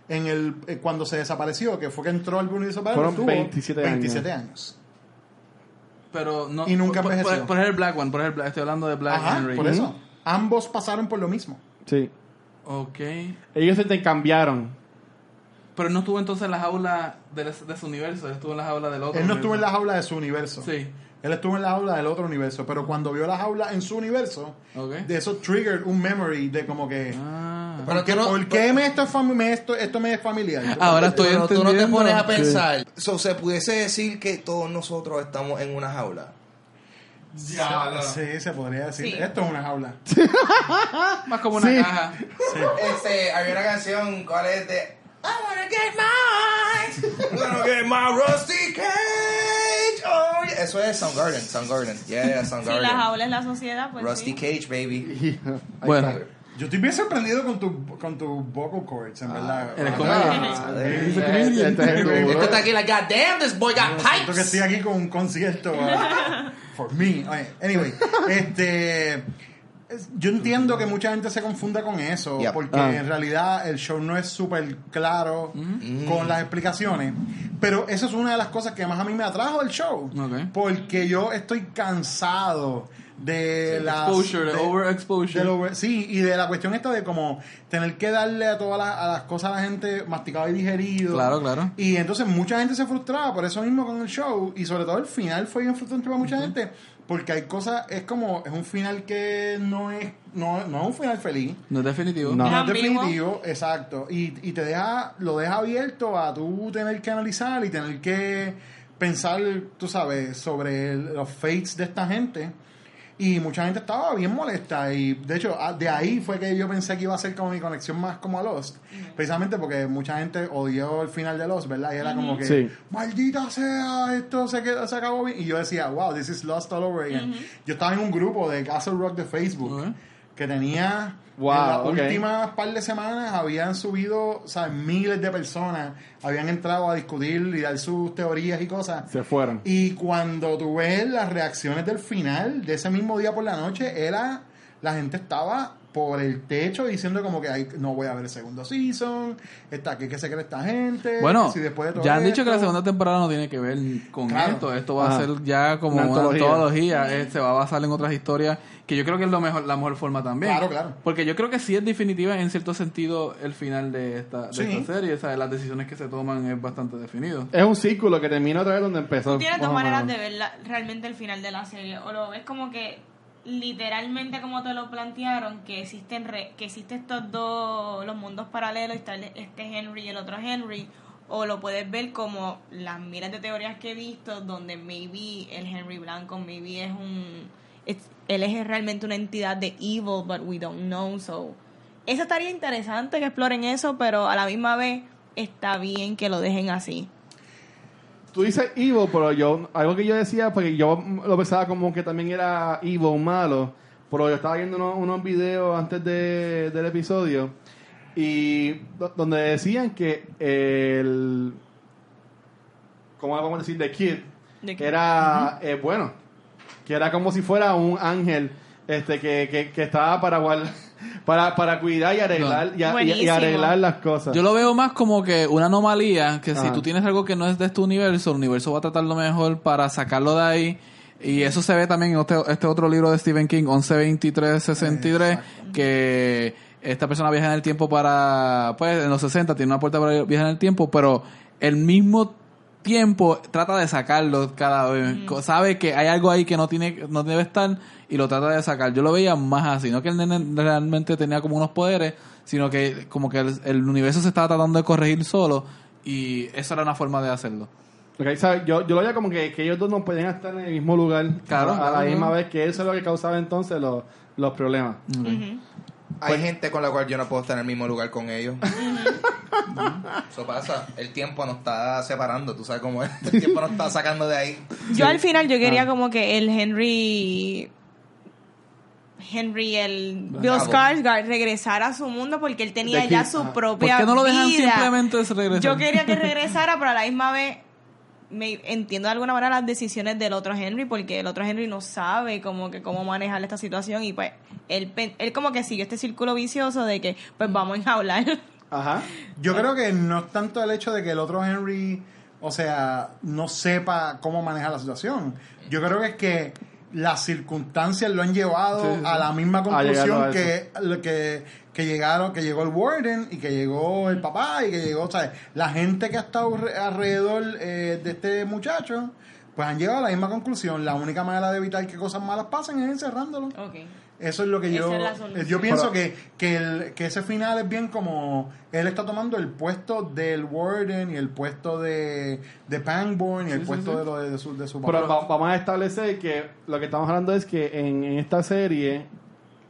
En el, eh, cuando se desapareció, que fue que entró al universo paralelo, Fueron estuvo 27 años. 27 años. Pero no. Y nunca por, por, envejeció. por ejemplo, Black One, por ejemplo, estoy hablando de Black Ajá, Henry. por eso. Ambos pasaron por lo mismo. Sí. Ok. Ellos se intercambiaron. Pero él no estuvo entonces en la jaula de, de su universo, él estuvo en la jaula del otro. Él no estuvo en la universo. jaula de su universo. Sí. Él estuvo en la jaula del otro universo, pero cuando vio la jaula en su universo, de eso triggered un memory de como que... Ah. Pero ¿por qué, no- por qué me esto, es fami- me esto, esto me es familiar? Ahora estoy Pero tú no te entendiendo. pones a Sí. pensar. So, se pudiese decir que todos nosotros estamos en una jaula. Ya, sí, se podría decir. Sí. Esto es una jaula. Más como una Sí. caja. Este, había una canción, ¿cuál es de? I wanna get mine. Gonna get my rusty cage. Oh, yeah. Eso es Soundgarden, Soundgarden. Yeah, yeah, Si Soundgarden. la jaula es la sociedad, pues Rusty sí. Cage, baby. Bueno. Yo estoy bien sorprendido con tu, con tu vocal cords, en verdad. Ah, comedian. Este este es el Este duro. está aquí, like, God damn, this boy got Siento que pipes. estoy aquí con un concierto ah, for me. Anyway, este es- yo entiendo que mucha gente se confunda con eso, Yep. porque Ah. en realidad el show no es súper claro con las explicaciones, pero eso es una de las cosas que más a mí me atrajo del show, Ok. porque yo estoy cansado de la Exposure, de overexposure. del over- sí, y de la cuestión esta de como tener que darle a todas las, a las cosas a la gente masticado y digerido. Claro, claro. Y entonces mucha gente se frustraba por eso mismo con el show. Y sobre todo el final fue bien frustrante para mucha gente. Porque hay cosas, es como, es un final que no es, no, no es un final feliz. No es definitivo. No. No es definitivo, exacto. Y, y te deja, lo deja abierto a tú tener que analizar y tener que pensar, tú sabes, sobre el- los fates de esta gente. Y mucha gente estaba bien molesta. Y de hecho, de ahí fue que yo pensé que iba a ser como mi conexión más como a Lost. Precisamente porque mucha gente odió el final de Lost, ¿verdad? Y era como que, Sí. maldita sea, esto se, quedó, se acabó bien. Y yo decía, wow, this is Lost all over again. Yo estaba en un grupo de Castle Rock de Facebook Ok. Que tenía Wow, en las últimas par de semanas habían subido, o sea, miles de personas habían entrado a discutir y dar sus teorías y cosas. Se fueron. Y cuando tú ves las reacciones del final, de ese mismo día por la noche, era la gente estaba por el techo diciendo como que "Ay, no voy a ver el segundo season, está ¿qué, qué se cree esta gente? Bueno, Si después de todo ya han dicho que la segunda temporada no tiene que ver con Claro. esto. Esto va a ser ya como Una una antología. antología. eh, se va a basar en otras historias que yo creo que es lo mejor, la mejor forma también. Claro, claro. Porque yo creo que sí es definitiva en cierto sentido el final de esta, de Sí. esta serie. O sea, las decisiones que se toman es bastante definido. Es un círculo que termina otra vez donde empezó. Tienes dos maneras de ver la- realmente el final de la serie. O lo ves como que literalmente como te lo plantearon, que existen re- que existen estos dos, los mundos paralelos, está este Henry y el otro Henry. O lo puedes ver como las miles de teorías que he visto, donde maybe el Henry Blanco, maybe es un... él es realmente una entidad de evil, but we don't know, so... Eso estaría interesante que exploren eso, pero a la misma vez está bien que lo dejen así. Tú dices evil, pero yo, algo que yo decía, porque yo lo pensaba como que también era evil, malo, pero yo estaba viendo unos, unos videos antes de, del episodio y do- donde decían que el ¿cómo vamos a decir? The Kid The Kid. era eh, bueno que era como si fuera un ángel este que, que, que estaba para guardar- para, para cuidar y arreglar y, a- y- y Buenísimo. arreglar las cosas Yo lo veo más como que una anomalía, que si tú tienes algo que no es de este universo, el universo va a tratar lo mejor para sacarlo de ahí. Y eso se ve también en este, este otro libro de Stephen King, 112363, que esta persona viaja en el tiempo para, pues en los 60 tiene una puerta para viajar en el tiempo, pero el mismo tiempo trata de sacarlo cada vez. Sabe que hay algo ahí que no tiene no debe estar y lo trata de sacar. Yo lo veía más así, no que el nene realmente tenía como unos poderes, sino que como que el, el universo se estaba tratando de corregir solo y esa era una forma de hacerlo. Ok, ¿sabes? Yo, yo lo veía como que, que ellos dos no podían estar en el mismo lugar Claro, a, a claro, la misma claro. vez que eso es lo que causaba entonces los, los problemas. Hay gente con la cual yo no puedo estar en el mismo lugar con ellos. Eso pasa. El tiempo nos está separando, tú sabes cómo es. El tiempo nos está sacando de ahí. Yo al final yo Ah. quería como que el Henry Henry el Bill. Skarsgård regresara a su mundo porque él tenía ya su ah. propia ¿Por qué no lo dejan vida. simplemente regresar? Yo quería que regresara, pero a la misma vez me entiendo de alguna manera las decisiones del otro Henry porque el otro Henry no sabe como que cómo manejar esta situación y pues él, él como que sigue este círculo vicioso de que pues vamos a enjaular. Ajá. Yo creo que no es tanto el hecho de que el otro Henry, o sea, no sepa cómo manejar la situación. Yo creo que es que las circunstancias lo han llevado Sí, sí, sí. a la misma conclusión que, lo que, que llegaron, que llegó el Warden y que llegó el papá y que llegó, ¿sabes? La gente que ha estado re- alrededor eh, de este muchacho, pues han llegado a la misma conclusión. La única manera de evitar que cosas malas pasen es encerrándolo. Eso es lo que Esa yo yo pienso Pero- que, que, el, que ese final es bien como él está tomando el puesto del Warden y el puesto de, de Pangborn y el puesto de lo de, de su, de su Pero va- vamos a establecer que lo que estamos hablando es que en, en esta serie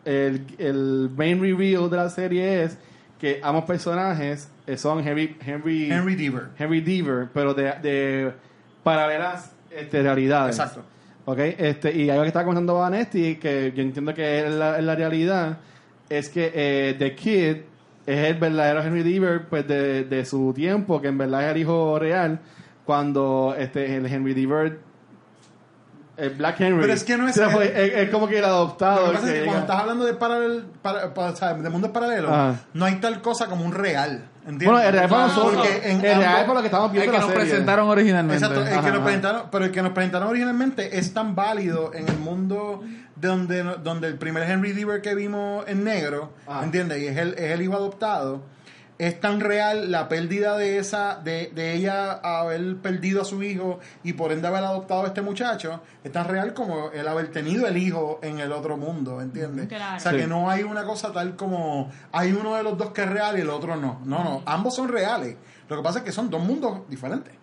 el, el main reveal de la serie es que ambos personajes eh, son Henry Henry Henry Deaver. Henry Deaver, pero de, de paralelas este, realidades. Exacto. Ok, este, y algo que estaba contando Vanesti, que yo entiendo que es la, la realidad, es que eh, The Kid es el verdadero Henry Deaver pues, de, de su tiempo, que en verdad es el hijo real, cuando este, el Henry Deaver, el Black Henry, Pero es que no es- o sea, es, es como que el adoptado. Lo que pasa el es que que cuando estás hablando de paralel, para, para- o sea, de mundos paralelos, Ajá. no hay tal cosa como un real. ¿entiendes? Bueno, el real para nosotros, el real ambos- para lo que estamos El viendo que la nos serie. presentaron originalmente. Exacto, el Ajá, que nos presentaron, pero el que nos presentaron originalmente es tan válido en el mundo de donde, donde el primer Henry Deaver que vimos en negro, Ajá. ¿entiendes? Y es el, es el hijo adoptado. Es tan real la pérdida de esa, de, de ella haber perdido a su hijo y por ende haber adoptado a este muchacho, es tan real como el haber tenido el hijo en el otro mundo, ¿entiendes? Claro. O sea Sí. que no hay una cosa tal como hay uno de los dos que es real y el otro no. No, no, ambos son reales. Lo que pasa es que son dos mundos diferentes.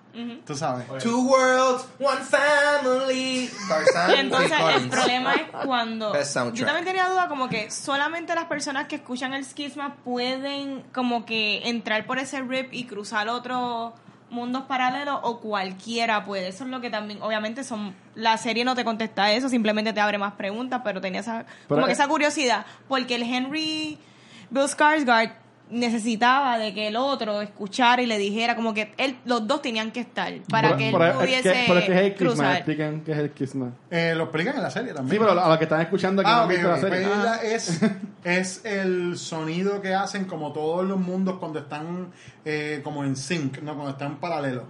Tú sabes. Two worlds, one family. Tarzan, Y entonces el problema es cuando yo también tenía duda como que solamente las personas que escuchan el skisma pueden como que entrar por ese rip y cruzar otros mundos paralelos o cualquiera puede. Eso es lo que también obviamente son la serie no te contesta eso, simplemente te abre más preguntas, pero tenía esa como que esa curiosidad porque el Henry Bill Skarsgård necesitaba de que el otro escuchara y le dijera como que él los dos tenían que estar para Pero- que él pero es pudiese que- pero es que es el cruzar. explican qué es el Kisma. Eh, lo explican en la serie también. Sí, pero a los que están escuchando que no Ah, han ok, visto ok. la serie. Pues la- es, es el sonido que hacen como todos los mundos cuando están eh, como en sync, ¿no? cuando están paralelos.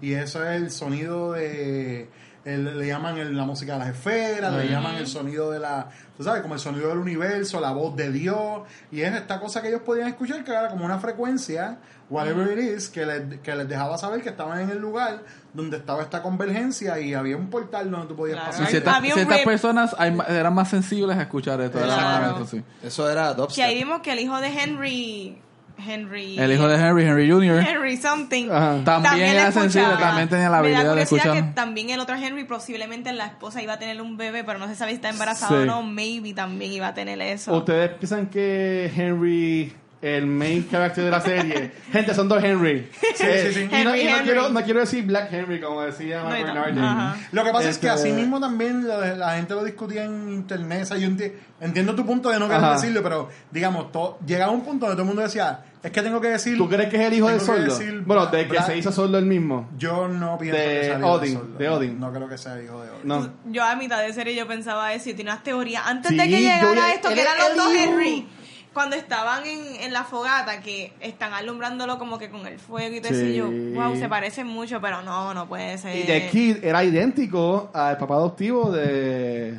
Y eso es el sonido de... el- le llaman el- la música de las esferas, le llaman el sonido de la... Tú sabes, como el sonido del universo, la voz de Dios. Y es esta cosa que ellos podían escuchar que era como una frecuencia, whatever it is, que les, que les dejaba saber que estaban en el lugar donde estaba esta convergencia y había un portal donde tú podías Claro. Y pasar. ciertas, Había un ciertas personas hay eran más sensibles a escuchar esto. era más- sí. Eso era Que ahí dubstep. vimos que el hijo de Henry. Henry. El hijo de Henry, Henry Jr., Henry something. Ajá. También le era sensible, escuchaba. también tenía la habilidad de escuchar. que también el otro Henry, posiblemente la esposa iba a tener un bebé, pero no se sabe si está embarazada Sí. o no. Maybe también iba a tener eso. ¿Ustedes piensan que Henry el main character de la serie. Gente, son dos Henry. Sí, sí, sí. Y, no, y quiero, no quiero decir Black Henry, como decía No. Ajá. Lo que pasa es que Este- así mismo también la, la gente lo discutía en internet. O sea, yo enti- entiendo tu punto de no querer Ajá. decirlo, pero digamos, llegaba un punto donde todo el mundo decía, es que tengo que decir... ¿Tú crees que es el hijo de decir Bueno, de que se hizo Sordo el mismo. Yo no pienso De que sea hijo Odin, Sordo. de Odin. No creo que sea hijo de Odin. No. Yo a mitad de serie yo pensaba eso y tenía unas teorías. Antes Sí, de que yo llegara esto, que eran los dos Henry, cuando estaban en, en la fogata, que están alumbrándolo como que con el fuego y todo Sí. eso, y yo, wow, se parecen mucho, pero no, no puede ser. Y The Kid era idéntico al papá adoptivo de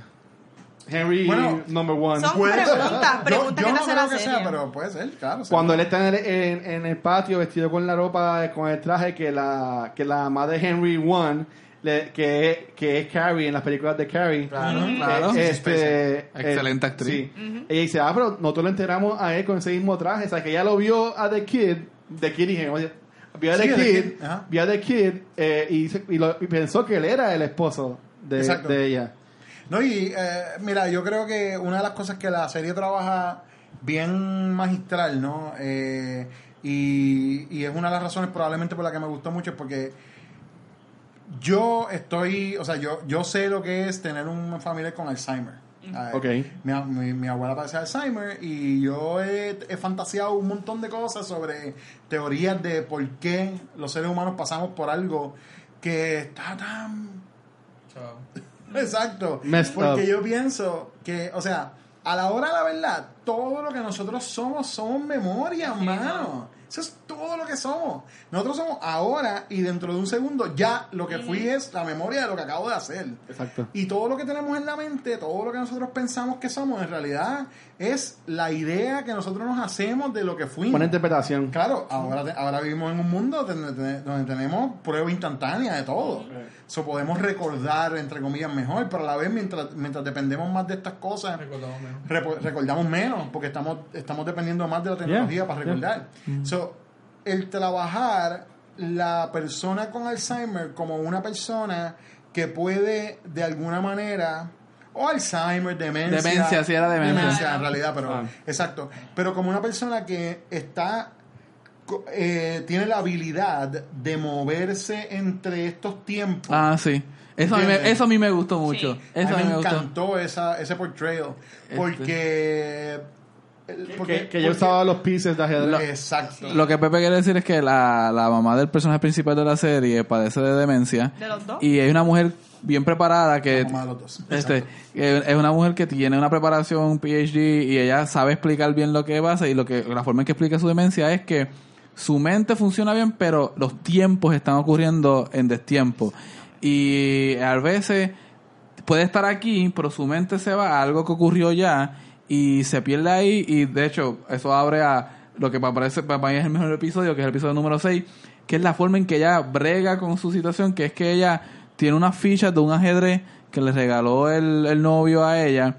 Henry Bueno, Number One. son Puede- preguntas, Yo- preguntas yo, que no creo que sea, pero puede ser, claro. Cuando él está en el, en- en el patio vestido con la ropa, con el traje que la, que la mamá de Henry One, le- que, que es Carrie en las películas de Carrie. Claro, claro. este, Excelente eh, actriz. sí. Ella dice, ah, pero nosotros lo enteramos a él con ese mismo traje. O sea, que ella lo vio a The Kid, The Kid dije, oye, vio a Sí, The Kid, vio a The Kid eh, y, lo- y pensó que él era el esposo de ella. No, y eh, mira, yo creo que una de las cosas que la serie trabaja bien magistral, ¿no? Eh, y, y es una de las razones probablemente por la que me gustó mucho, es porque yo estoy, o sea, yo, yo sé lo que es tener un familiar con Alzheimer. Ah, Ok. Mi, mi, mi abuela padece de Alzheimer y yo he, he fantaseado un montón de cosas sobre teorías de por qué los seres humanos pasamos por algo que está tan Exacto. Messed Porque up. yo pienso que, o sea, a la hora de la verdad, todo lo que nosotros somos somos memoria, mano. Eso es todo lo que somos. Nosotros somos ahora y dentro de un segundo ya lo que fui es la memoria de lo que acabo de hacer. Exacto. Y todo lo que tenemos en la mente, todo lo que nosotros pensamos que somos, en realidad es la idea que nosotros nos hacemos de lo que fuimos. Buena interpretación. Claro, ahora, te- ahora vivimos en un mundo donde, te- donde tenemos prueba instantánea de todo. So, podemos recordar, entre comillas, mejor, pero a la vez, mientras, mientras dependemos más de estas cosas, repo- recordamos menos, porque estamos, estamos dependiendo más de la tecnología Yeah, para yeah. recordar. So, el trabajar la persona con Alzheimer como una persona que puede, de alguna manera, o Alzheimer, demencia. Demencia, sí, era demencia. en realidad, pero Ah. exacto. Pero como una persona que está eh, tiene la habilidad de moverse entre estos tiempos. Ah, sí. Eso a, mí me, eso a mí me gustó mucho. Sí. Eso a mí me, gustó. encantó esa, ese portrayal. Este. Porque. que, yo usaba los pieces de ajedrez. Exacto. Lo que Pepe quiere decir es que la, la mamá del personaje principal de la serie padece de demencia. ¿De los dos? Y es una mujer bien preparada que... La mamá de los dos. Este, es una mujer que tiene una preparación, un PhD, y ella sabe explicar bien lo que pasa y lo que la forma en que explica su demencia es que su mente funciona bien, pero los tiempos están ocurriendo en destiempo. Y a veces puede estar aquí, pero su mente se va a algo que ocurrió ya y se pierde ahí y de hecho eso abre a lo que parece para mí es el mejor episodio, que es el episodio número 6, que es la forma en que ella brega con su situación, que es que ella tiene unas fichas de un ajedrez que le regaló el, el novio a ella,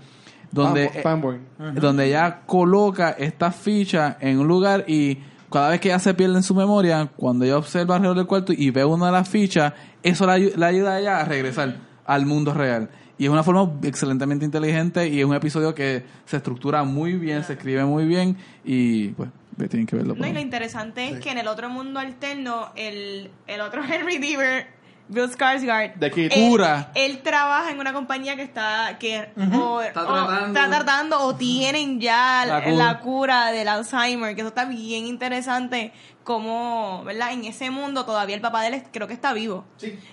donde, fanboy. donde ella coloca estas fichas en un lugar y cada vez que ella se pierde en su memoria, cuando ella observa alrededor del cuarto y ve una de las fichas, eso ayu- le ayuda a ella a regresar al mundo real. Y es una forma excelentemente inteligente y es un episodio que se estructura muy bien, se escribe muy bien y pues tienen que verlo. No, y lo interesante es que en el otro mundo alterno, el, el otro Henry Deaver, Bill Skarsgård, De él, Cura. él trabaja en una compañía que está que o, Está o tratando. está tratando o tienen ya La la cura. del Alzheimer, que eso está bien interesante como, ¿verdad? En ese mundo todavía el papá de él creo que está vivo.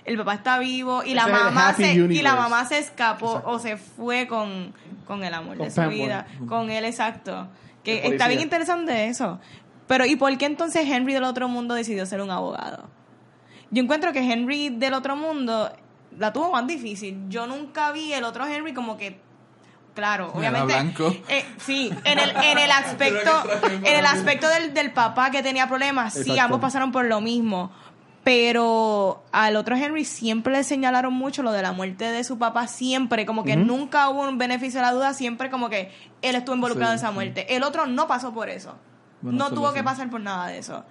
El papá está vivo y la Ese mamá se y la mamá se escapó o se fue con, con el amor Con de su Pamela. vida, con él exacto. Que está bien interesante eso. Pero ¿y por qué entonces Henry del otro mundo decidió ser un abogado? Yo encuentro que Henry del otro mundo la tuvo más difícil. Yo nunca vi el otro Henry como que claro, Era obviamente blanco. eh, sí, en el en el aspecto en el aspecto del, del papá que tenía problemas, sí, Exacto. ambos pasaron por lo mismo. Pero al otro Henry siempre le señalaron mucho lo de la muerte de su papá, siempre, como que nunca hubo un beneficio de la duda, siempre como que él estuvo involucrado Sí, en esa muerte. El otro no pasó por eso. Bueno, no tuvo que pasar por nada de eso.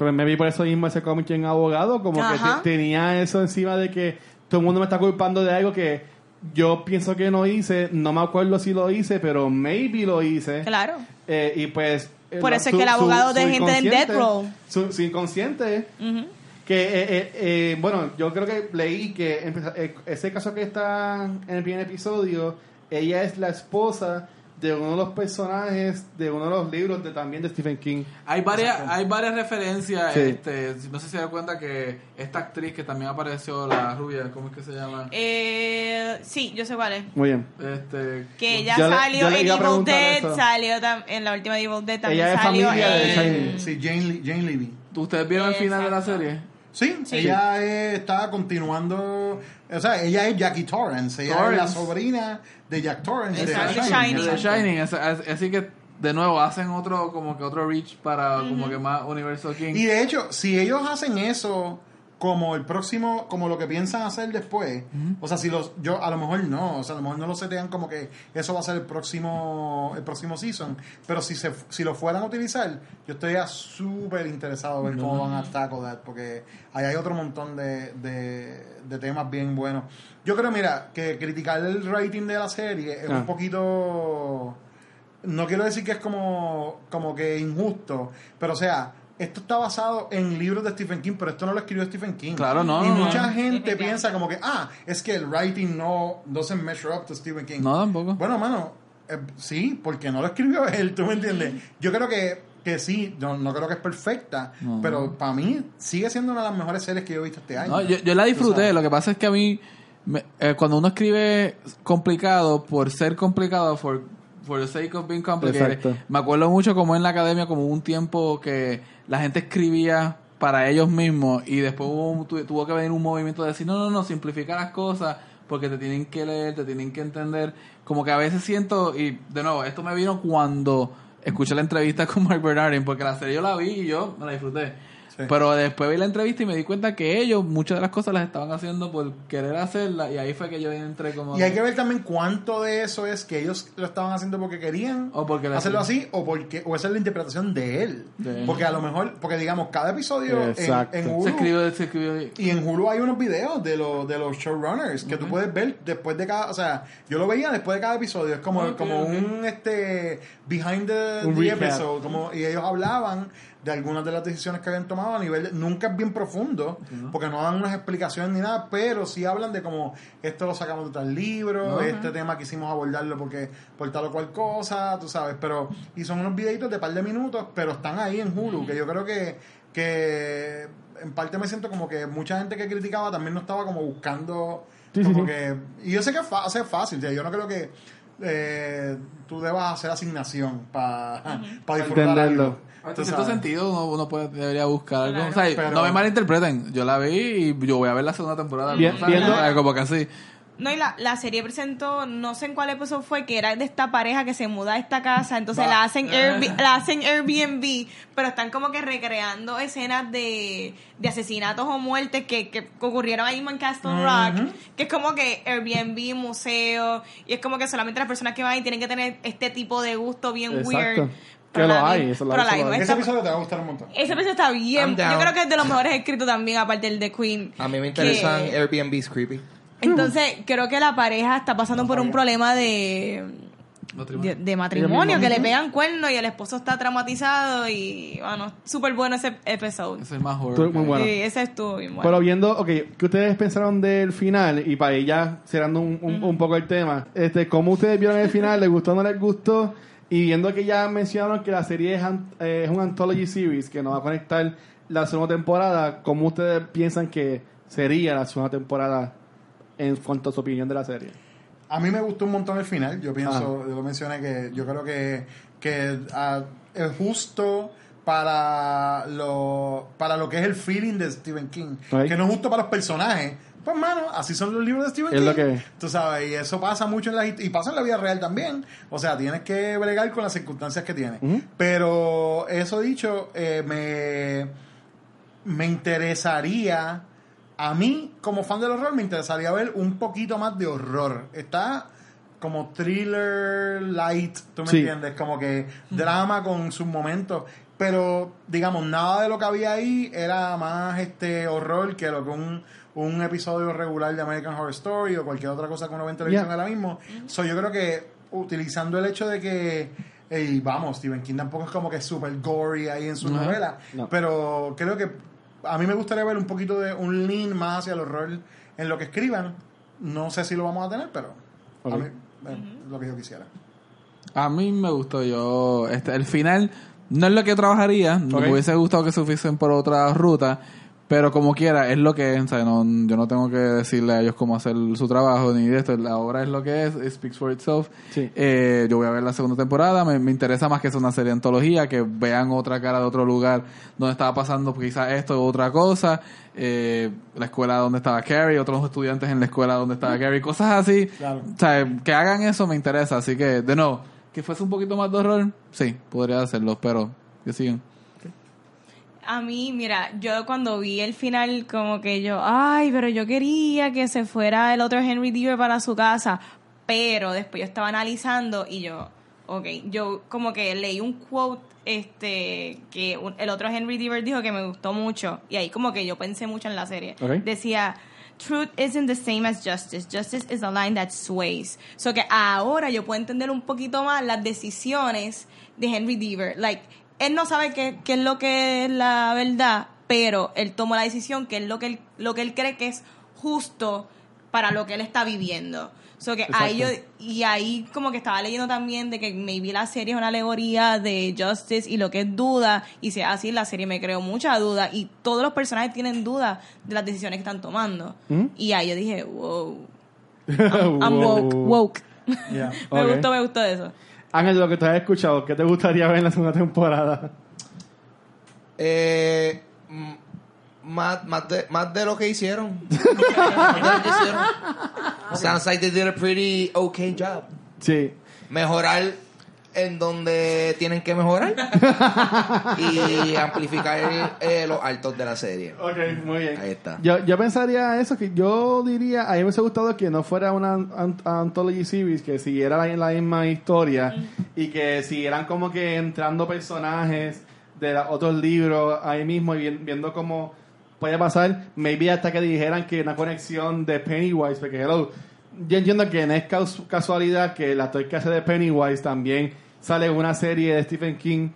Pero me vi por eso mismo ese cómic en abogado, como que te- tenía eso encima de que todo el mundo me está culpando de algo que yo pienso que no hice, no me acuerdo si lo hice, pero maybe lo hice. Claro. Eh, y pues el- Por eso es que el abogado de gente en inconsciente- Death Row. Su, inconsciente. Que, eh, eh, eh, bueno, yo creo que leí que eh, ese caso que está en el primer episodio, ella es la esposa de uno de los personajes de uno de los libros de también de Stephen King. Hay varias, hay varias referencias. Sí. Este, no sé si se da cuenta que esta actriz que también apareció, la rubia, ¿cómo es que se llama? Eh, sí, yo sé cuál es. Muy bien. Este, Que ella le- salió le en Evil Dead, eso. salió tam- en la última Evil Dead también Ella es salió familia de en- Shining. Sí, Jane, Jane Levy. ¿Ustedes vieron el final de la serie? Sí, Sí. ella eh, está continuando. O sea, ella es Jackie Torrance. Ella es la Torrance. sobrina de Jack Torrance. de The Shining. Exacto. Shining. Así que, de nuevo, hacen otro, como que otro reach para como que más Universal King. Y de hecho, si ellos hacen eso como el próximo, como lo que piensan hacer después, o sea, si los, yo a lo mejor no, o sea, a lo mejor no lo setean como que eso va a ser el próximo, el próximo season, pero si se, si lo fueran a utilizar, yo estaría súper interesado en ver cómo van a tackle that, porque ahí hay otro montón de, de, de temas bien buenos. Yo creo, mira, que criticar el rating de la serie es Ah. un poquito no quiero decir que es como, como que injusto, pero o sea, esto está basado en libros de Stephen King, pero esto no lo escribió Stephen King. Claro, no, Y no, no. mucha gente piensa como que, ah, es que el writing no doesn't measure up to Stephen King. No, tampoco. Bueno, mano, eh, sí, porque no lo escribió él, ¿tú me entiendes? Yo creo que, que sí, no, no creo que es perfecta, No. pero para mí sigue siendo una de las mejores series que yo he visto este año. No, yo, yo la disfruté, lo que pasa es que a mí, me- eh, cuando uno escribe complicado por ser complicado, for, for the sake of being complicated, Exacto. me acuerdo mucho como en la academia, como un tiempo que la gente escribía para ellos mismos y después hubo tuvo que venir un movimiento de decir, no, no, no, simplifica las cosas porque te tienen que leer, te tienen que entender. Como que a veces siento, y de nuevo, esto me vino cuando escuché la entrevista con Mark Bernardin, porque la serie yo la vi y yo me la disfruté. Sí. Pero después vi la entrevista y me di cuenta que ellos muchas de las cosas las estaban haciendo por querer hacerlas y ahí fue que yo entré como... Y hay que ver también cuánto de eso es que ellos lo estaban haciendo porque querían O porque hacerlo así o porque o esa es la interpretación de él. De él. Porque a lo mejor, porque digamos, cada episodio en, Exacto. en Se Hulu escribió, se escribió... y en Hulu hay unos videos de los de los showrunners que tú puedes ver después de cada, o sea, yo lo veía después de cada episodio, es como como un este behind the, the episode, como y ellos hablaban de algunas de las decisiones que habían tomado a nivel de- nunca es bien profundo porque no dan unas explicaciones ni nada pero sí hablan de como esto lo sacamos de tal libro este tema quisimos abordarlo porque por tal o cual cosa tú sabes pero y son unos videitos de par de minutos pero están ahí en Hulu que yo creo que que en parte me siento como que mucha gente que criticaba también no estaba como buscando Sí, como sí. que y yo sé que es fácil o sea, yo no creo que eh, tú debas hacer asignación para disfrutar Entenderlo. algo. En cierto sentido uno, uno puede, debería buscar algo. Claro. O sea, Pero- no me malinterpreten. Yo la vi y yo voy a ver la segunda temporada. Bien- ¿sabes? viendo- O sea, como que así. No, y la, la serie presentó, no sé en cuál episodio fue, que era de esta pareja que se muda a esta casa, entonces la hacen, Airb- la hacen Airbnb, pero están como que recreando escenas de, de asesinatos o muertes que, que ocurrieron ahí en Castle Rock, que es como que Airbnb, museo, y es como que solamente las personas que van ahí tienen que tener este tipo de gusto bien Exacto. weird. Que Pero lo hay, eso lo pero hay, la hay. ese episodio te va a gustar un montón ese episodio está bien. Down. Yo creo que es de los mejores escritos también, aparte del de Queen. A mí me interesan que- Airbnb's creepy. Entonces, creo que la pareja está pasando por un problema de, de, de matrimonio, que le pegan cuernos y el esposo está traumatizado y, bueno, súper bueno ese episodio. Es el más horror. Muy bueno. Sí, ese estuvo bien bueno. Pero viendo, ok, ¿qué ustedes pensaron del final? Y para ir ya cerrando un, un, un poco el tema, este, ¿cómo ustedes vieron el final? ¿Les gustó o no les gustó? Y viendo que ya mencionaron que la serie es, eh, es un anthology series que nos va a conectar la segunda temporada, ¿cómo ustedes piensan que sería la segunda temporada en cuanto a su opinión de la serie? A mí me gustó un montón el final. Yo pienso, yo lo mencioné que yo creo que, que ah, es justo para lo, para lo que es el feeling de Stephen King. Que no es justo para los personajes. Pues, mano, así son los libros de Stephen Es King. lo que es. Tú sabes, y eso pasa mucho en la y pasa en la vida real también. O sea, tienes que bregar con las circunstancias que tienes. Pero eso dicho, eh, me, me interesaría, a mí como fan del horror, me interesaría ver un poquito más de horror. Está como thriller light, ¿tú me Sí. entiendes? Como que drama con sus momentos. Pero, digamos, nada de lo que había ahí era más este horror que lo que un, un episodio regular de American Horror Story o cualquier otra cosa que uno ve en televisión Yeah. ahora mismo. So, yo creo que utilizando el hecho de que Y vamos, Stephen King tampoco es como que super gory ahí en su Ajá. novela. No. Pero creo que a mí me gustaría ver un poquito de un lean más hacia el horror en lo que escriban. No sé si lo vamos a tener, pero a mí es lo que yo quisiera. A mí me gustó yo. Este, el final no es lo que trabajaría. Ok. Me hubiese gustado que se fuesen por otra ruta. Pero como quiera, es lo que es. No, yo no tengo que decirle a ellos cómo hacer su trabajo ni de esto. La obra es lo que es. It speaks for itself. Sí. Eh, yo voy a ver la segunda temporada. Me, me interesa más que sea una serie de antología. Que vean otra cara de otro lugar donde estaba pasando quizás esto u otra cosa. Eh, la escuela donde estaba Carrie. Otros estudiantes en la escuela donde estaba Carrie. Cosas así. Claro. O sea, que hagan eso me interesa. Así que, de nuevo, que fuese un poquito más de horror, sí, podría hacerlo, pero que sigan. A mí, mira, yo cuando vi el final, como que yo, ay, pero yo quería que se fuera el otro Henry Deaver para su casa. Pero después yo estaba analizando y yo, ok, yo como que leí un quote este que un- el otro Henry Deaver dijo que me gustó mucho. Y ahí como que yo pensé mucho en la serie. Decía, Truth isn't the same as justice. Justice is a line that sways. So que ahora yo puedo entender un poquito más las decisiones de Henry Deaver. Like, él no sabe qué, qué es lo que es la verdad, pero él tomó la decisión que es lo que él, lo que él cree que es justo para lo que él está viviendo. So que ahí yo, y ahí como que estaba leyendo también de que maybe la serie es una alegoría de Justice y lo que es duda, y si es así, la serie me creó mucha duda, y todos los personajes tienen duda de las decisiones que están tomando. ¿Mm? Y ahí yo dije, wow, I'm woke, woke. Yeah. me gustó, me gustó eso. Ángel, lo que tú has escuchado, ¿qué te gustaría ver en la segunda temporada? Eh, más, más, de, más de lo que hicieron. Más de lo que hicieron. Sounds like they did a pretty okay job. Sí. Mejorar en donde tienen que mejorar y amplificar eh, los altos de la serie. Ok, muy bien. Ahí está. Yo, yo pensaría eso, que yo diría, a mí me hubiese gustado que no fuera una ant- anthology series, que siguiera la, la misma historia y que siguieran como que entrando personajes de la- otros libros ahí mismo y vi- viendo cómo puede pasar, maybe hasta que dijeran que una conexión de Pennywise, porque hello, yo entiendo que no es casualidad que el actor que hace de Pennywise también sale en una serie de Stephen King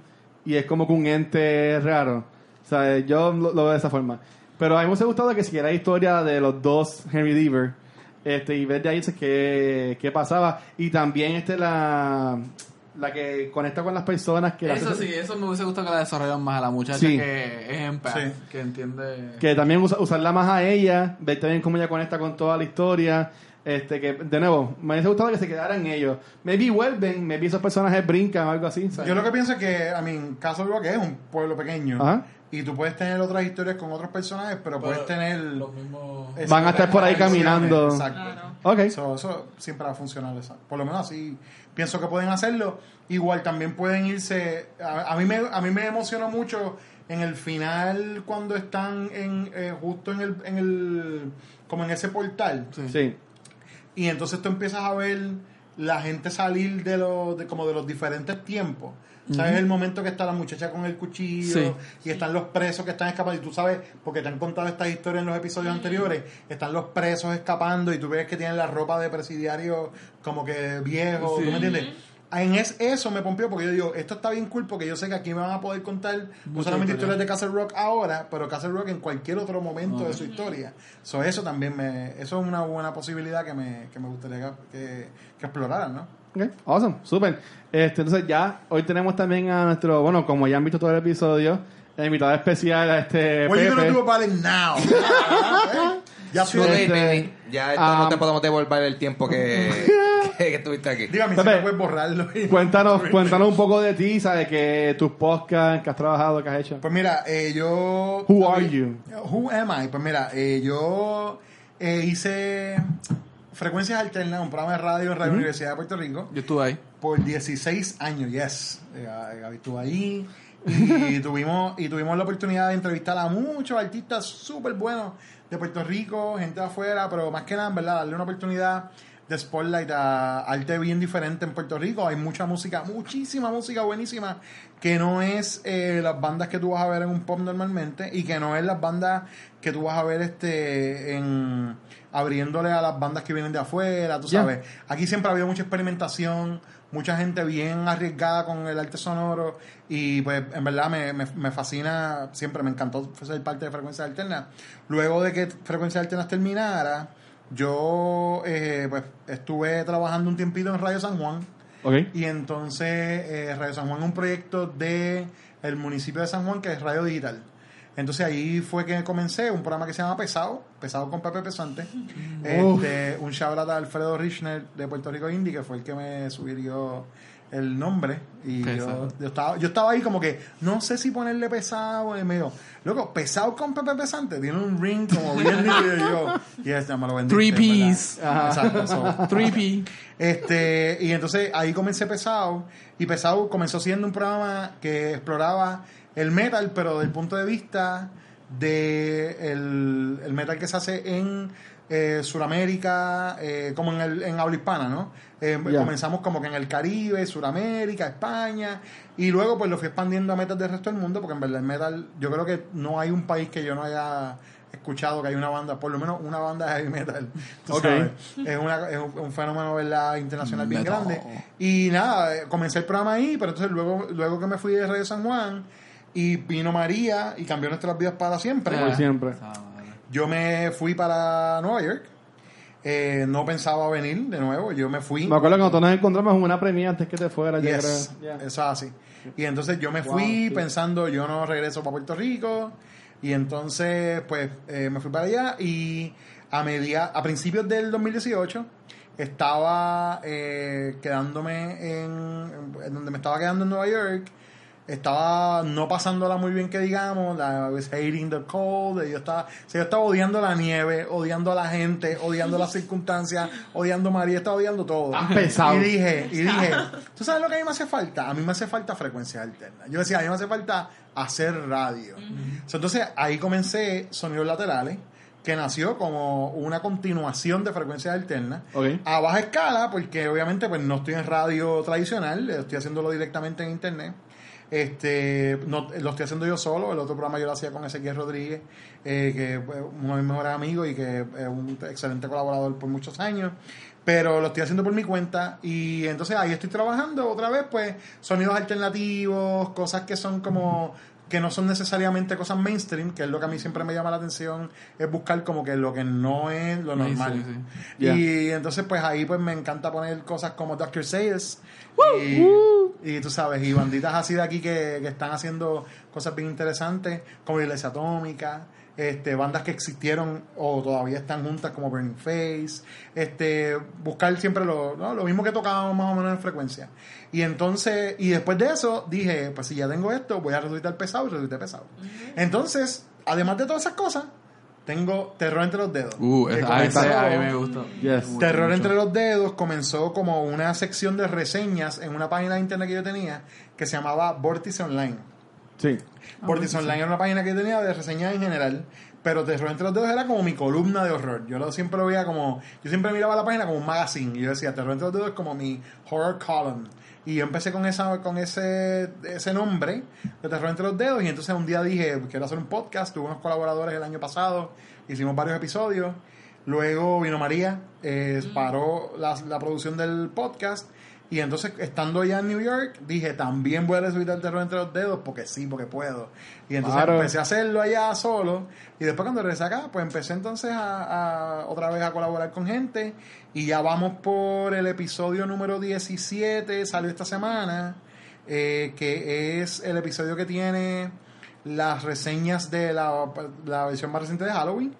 y es como que un ente raro. O sea, yo lo, lo veo de esa forma. Pero a mí me hubiese gustado que siguiera la historia de los dos Henry Deaver este, y ver de ahí qué, qué pasaba. Y también este la, la que conecta con las personas que la Eso hace- sí, eso me hubiese gustado que la desarrollaran más a la muchacha Sí. que es empath, Sí. que entiende... que también usa- usarla más a ella, ver también cómo ella conecta con toda la historia. Este, que de nuevo, me hubiese gustado que se quedaran ellos. Maybe vuelven, maybe esos personajes brincan o algo así. ¿sabes? Yo lo que pienso es que, a mí, Castle Rock es un pueblo pequeño. Ajá. Y tú puedes tener otras historias con otros personajes, pero, puedes tener. los mismos... esas Van a estar por ahí caminando. Exacto. Ok. So, eso siempre va a funcionar. Por lo menos así pienso que pueden hacerlo. Igual también pueden irse. A, a mí, me, a mí me emocionó mucho en el final cuando están en eh, justo en el, en el. como en ese portal. Sí. Y entonces tú empiezas a ver la gente salir de los, de, como de los diferentes tiempos. ¿Sabes el momento que está la muchacha con el cuchillo Sí. y están los presos que están escapando? Y tú sabes, porque te han contado estas historias en los episodios anteriores, están los presos escapando y tú ves que tienen la ropa de presidiario como que viejo, Sí. ¿tú me entiendes? En es, eso me pompió porque yo digo, esto está bien cool porque yo sé que aquí me van a poder contar no solamente historia. historias de Castle Rock ahora, pero Castle Rock en cualquier otro momento de su historia. So, eso también me, eso es una buena posibilidad que me, que me gustaría que, que exploraran, ¿no? Ok, awesome, super. Este, entonces ya, hoy tenemos también a nuestro, bueno, como ya han visto todo el episodio, el invitado especial a este What are you Pepe. gonna do about it now? ya Este, baby. Ya esto um, no te podemos devolver el tiempo que, que, estuviste aquí. Dígame Pepe, si no puedes borrarlo. y- Cuéntanos, cuéntanos un poco de ti, ¿sabes? Que tus podcasts, que has trabajado, que has hecho. Pues mira, eh, yo... Who are you? Who am I? Pues mira, eh, yo eh, hice Frecuencias Alternas, un programa de radio en Radio Universidad de Puerto Rico. Yo estuve ahí. por 16 años, yes. Eh, Gaby estuvo ahí y tuvimos, y tuvimos la oportunidad de entrevistar a muchos artistas súper buenos de Puerto Rico, gente de afuera, pero más que nada, en verdad, darle una oportunidad de Spotlight a arte bien diferente en Puerto Rico. Hay mucha música, muchísima música buenísima, que no es eh, las bandas que tú vas a ver en un pop normalmente y que no es las bandas que tú vas a ver este en abriéndole a las bandas que vienen de afuera, tú sabes. Aquí siempre ha habido mucha experimentación, mucha gente bien arriesgada con el arte sonoro y pues en verdad me, me, me fascina, siempre me encantó ser parte de Frecuencias Alternas. Luego de que Frecuencias Alternas terminara, yo eh, pues estuve trabajando un tiempito en Radio San Juan y entonces eh, Radio San Juan es un proyecto de el municipio de San Juan que es Radio Digital. Entonces ahí fue que comencé un programa que se llama Pesado, Pesado con Pepe Pesante. Este, un shout out a Alfredo Richner de Puerto Rico Indie, que fue el que me sugirió el nombre. Y yo, yo estaba, yo estaba ahí como que, no sé si ponerle pesado. Y me dijo, loco, pesado con Pepe Pesante. Tiene un ring como bien. Y yo, yes, ya me lo vendiste. Three Ps. Exacto, so, 3P. este, y entonces ahí comencé Pesado. Y Pesado comenzó siendo un programa que exploraba el metal, pero desde el punto de vista de el, el metal que se hace en eh, Sudamérica, eh, como en, el, en habla hispana, ¿no? Eh, Ya. Comenzamos como que en el Caribe, Sudamérica, España, y luego pues lo fui expandiendo a metal del resto del mundo, porque en verdad el metal, yo creo que no hay un país que yo no haya escuchado que hay una banda, por lo menos una banda de heavy metal. tú Ok. sabes. Es, una, es un, fenómeno ¿verdad? internacional bien Metal. grande. Y nada, eh, comencé el programa ahí, pero entonces luego, luego que me fui de Radio San Juan y vino María y cambió nuestras vidas para siempre, Por siempre. yo me fui para Nueva York. Eh, no pensaba venir de nuevo, yo me fui. Me acuerdo que cuando nos encontramos en una premia antes que te fuera, yo Yes, creo. Ya. eso es así. Y entonces yo me fui pensando, yo no regreso para Puerto Rico. Y entonces, pues, eh, me fui para allá y a media, a principios del 2018 estaba eh, quedándome en, en donde me estaba quedando en Nueva York. Estaba no pasándola muy bien que digamos, la, was hating the cold, yo estaba, yo estaba odiando la nieve, odiando a la gente, odiando las circunstancias, odiando a María, estaba odiando todo. Pesado. Y dije, y dije, ¿tú sabes lo que a mí me hace falta? A mí me hace falta frecuencia alterna. Yo decía, a mí me hace falta hacer radio. Entonces ahí comencé Sonidos Laterales, que nació como una continuación de frecuencias alternas. A baja escala, porque obviamente pues no estoy en radio tradicional, estoy haciéndolo directamente en internet. Este, no, lo estoy haciendo yo solo, el otro programa yo lo hacía con Ezequiel Rodríguez, eh, que es uno de mis mejores amigos y que es un excelente colaborador por muchos años, pero lo estoy haciendo por mi cuenta y entonces ahí estoy trabajando otra vez, pues sonidos alternativos, cosas que son como que no son necesariamente cosas mainstream, que es lo que a mí siempre me llama la atención, es buscar como que lo que no es lo normal. Sí. Y entonces pues ahí pues me encanta poner cosas como Dr. Sayers y, y tú sabes, y banditas así de aquí que, que están haciendo cosas bien interesantes, como Iglesia Atómica, este, bandas que existieron o todavía están juntas como Burning Face, este, buscar siempre lo, ¿no? lo mismo que tocábamos más o menos en frecuencia. Y entonces, y después de eso dije, pues si ya tengo esto, voy a resucitar pesado y resucité pesado. Entonces, además de todas esas cosas, tengo Terror entre los dedos. Uh, a, ese- comenzó- a mí me gustó. Yes. Terror mucho. entre los dedos comenzó como una sección de reseñas en una página de internet que yo tenía que se llamaba Vortice Online. Sí. Vortice Online era una página que yo tenía de reseñas en general, pero Terror entre los dedos era como mi columna de horror. Yo lo siempre lo veía como, yo siempre miraba la página como un magazine y yo decía Terror entre los dedos es como mi horror column. Y yo empecé con esa con ese, ese nombre de Terror entre los dedos y entonces un día dije, quiero hacer un podcast, tuve unos colaboradores el año pasado, hicimos varios episodios. Luego vino María, eh, paró la, la producción del podcast. Y entonces, estando ya en New York, dije, también voy a resucitar el terror entre los dedos, porque sí, porque puedo. Y entonces Claro. empecé a hacerlo allá solo. Y después cuando regresé acá, pues empecé entonces a, a otra vez a colaborar con gente. Y ya vamos por el episodio número 17, salió esta semana, eh, que es el episodio que tiene las reseñas de la, la versión más reciente de Halloween.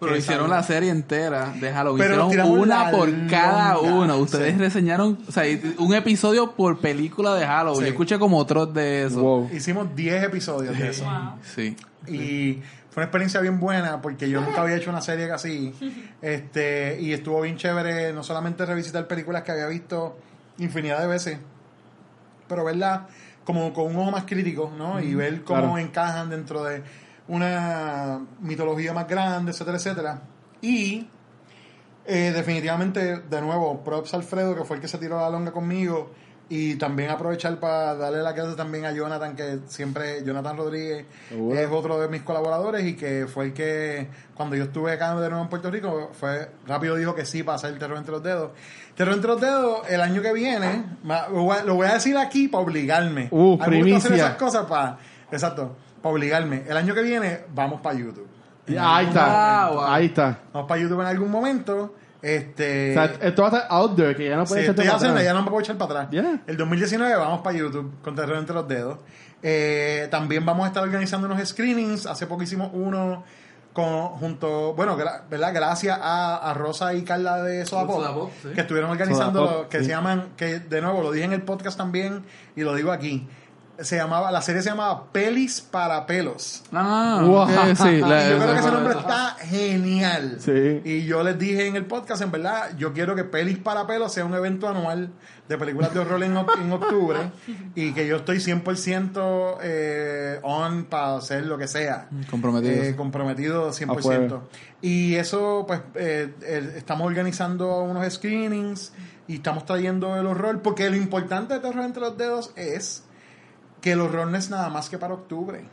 Pero hicieron la serie entera de Halloween. Pero hicieron una por cada uno. Ustedes sí. reseñaron, o sea, un episodio por película de Halloween. Sí. Yo escuché como otros de eso. Wow. Hicimos 10 episodios de eso. Sí. Y fue una experiencia bien buena porque yo nunca había hecho una serie así. Este, y estuvo bien chévere no solamente revisitar películas que había visto infinidad de veces, pero verlas como con un ojo más crítico, ¿no? Y ver cómo Claro. encajan dentro de una mitología más grande, etcétera, etcétera. Y Eh, definitivamente, de nuevo, props a Alfredo, que fue el que se tiró la longa conmigo. Y también aprovechar para darle la clase también a Jonathan, que siempre, Jonathan Rodríguez es otro de mis colaboradores y que fue el que, cuando yo estuve acá de nuevo en Puerto Rico, fue rápido dijo que sí para hacer Terror entre los dedos. Terror entre los dedos, el año que viene, lo voy a- decir aquí para obligarme. Uh, A gusta hacer primicia. esas cosas para, exacto, para obligarme. El año que viene, vamos para YouTube. Ahí está. Wow, wow. Ahí está. Vamos para YouTube en algún momento. Este, O sea, esto va a estar out there, que ya no Sí, puede estoy echarte para haciendo, atrás. ya no me puedo echar para atrás. Yeah. El 2019 vamos para YouTube con Terror entre los dedos. Eh, también vamos a estar organizando unos screenings. Hace poco hicimos uno con, junto, bueno, gra- ¿verdad? Gracias a, a Rosa y Carla de Soda Pop, Soda Pop, sí. que estuvieron organizando, lo- que sí. se llaman, que de nuevo lo dije en el podcast también y lo digo aquí. Se llamaba, la serie se llamaba Pelis para pelos. Ah, Wow. sí. la- Y yo creo que ese nombre está genial. Sí. Y yo les dije en el podcast, en verdad, yo quiero que Pelis para Pelos sea un evento anual de películas de horror en, en octubre y que yo estoy 100% eh, on para hacer lo que sea. Comprometido. Eh, comprometido 100%. Afuera. Y eso, pues, eh, eh, estamos organizando unos screenings y estamos trayendo el horror, porque lo importante de Terror entre los dedos es que el horror no es nada más que para octubre.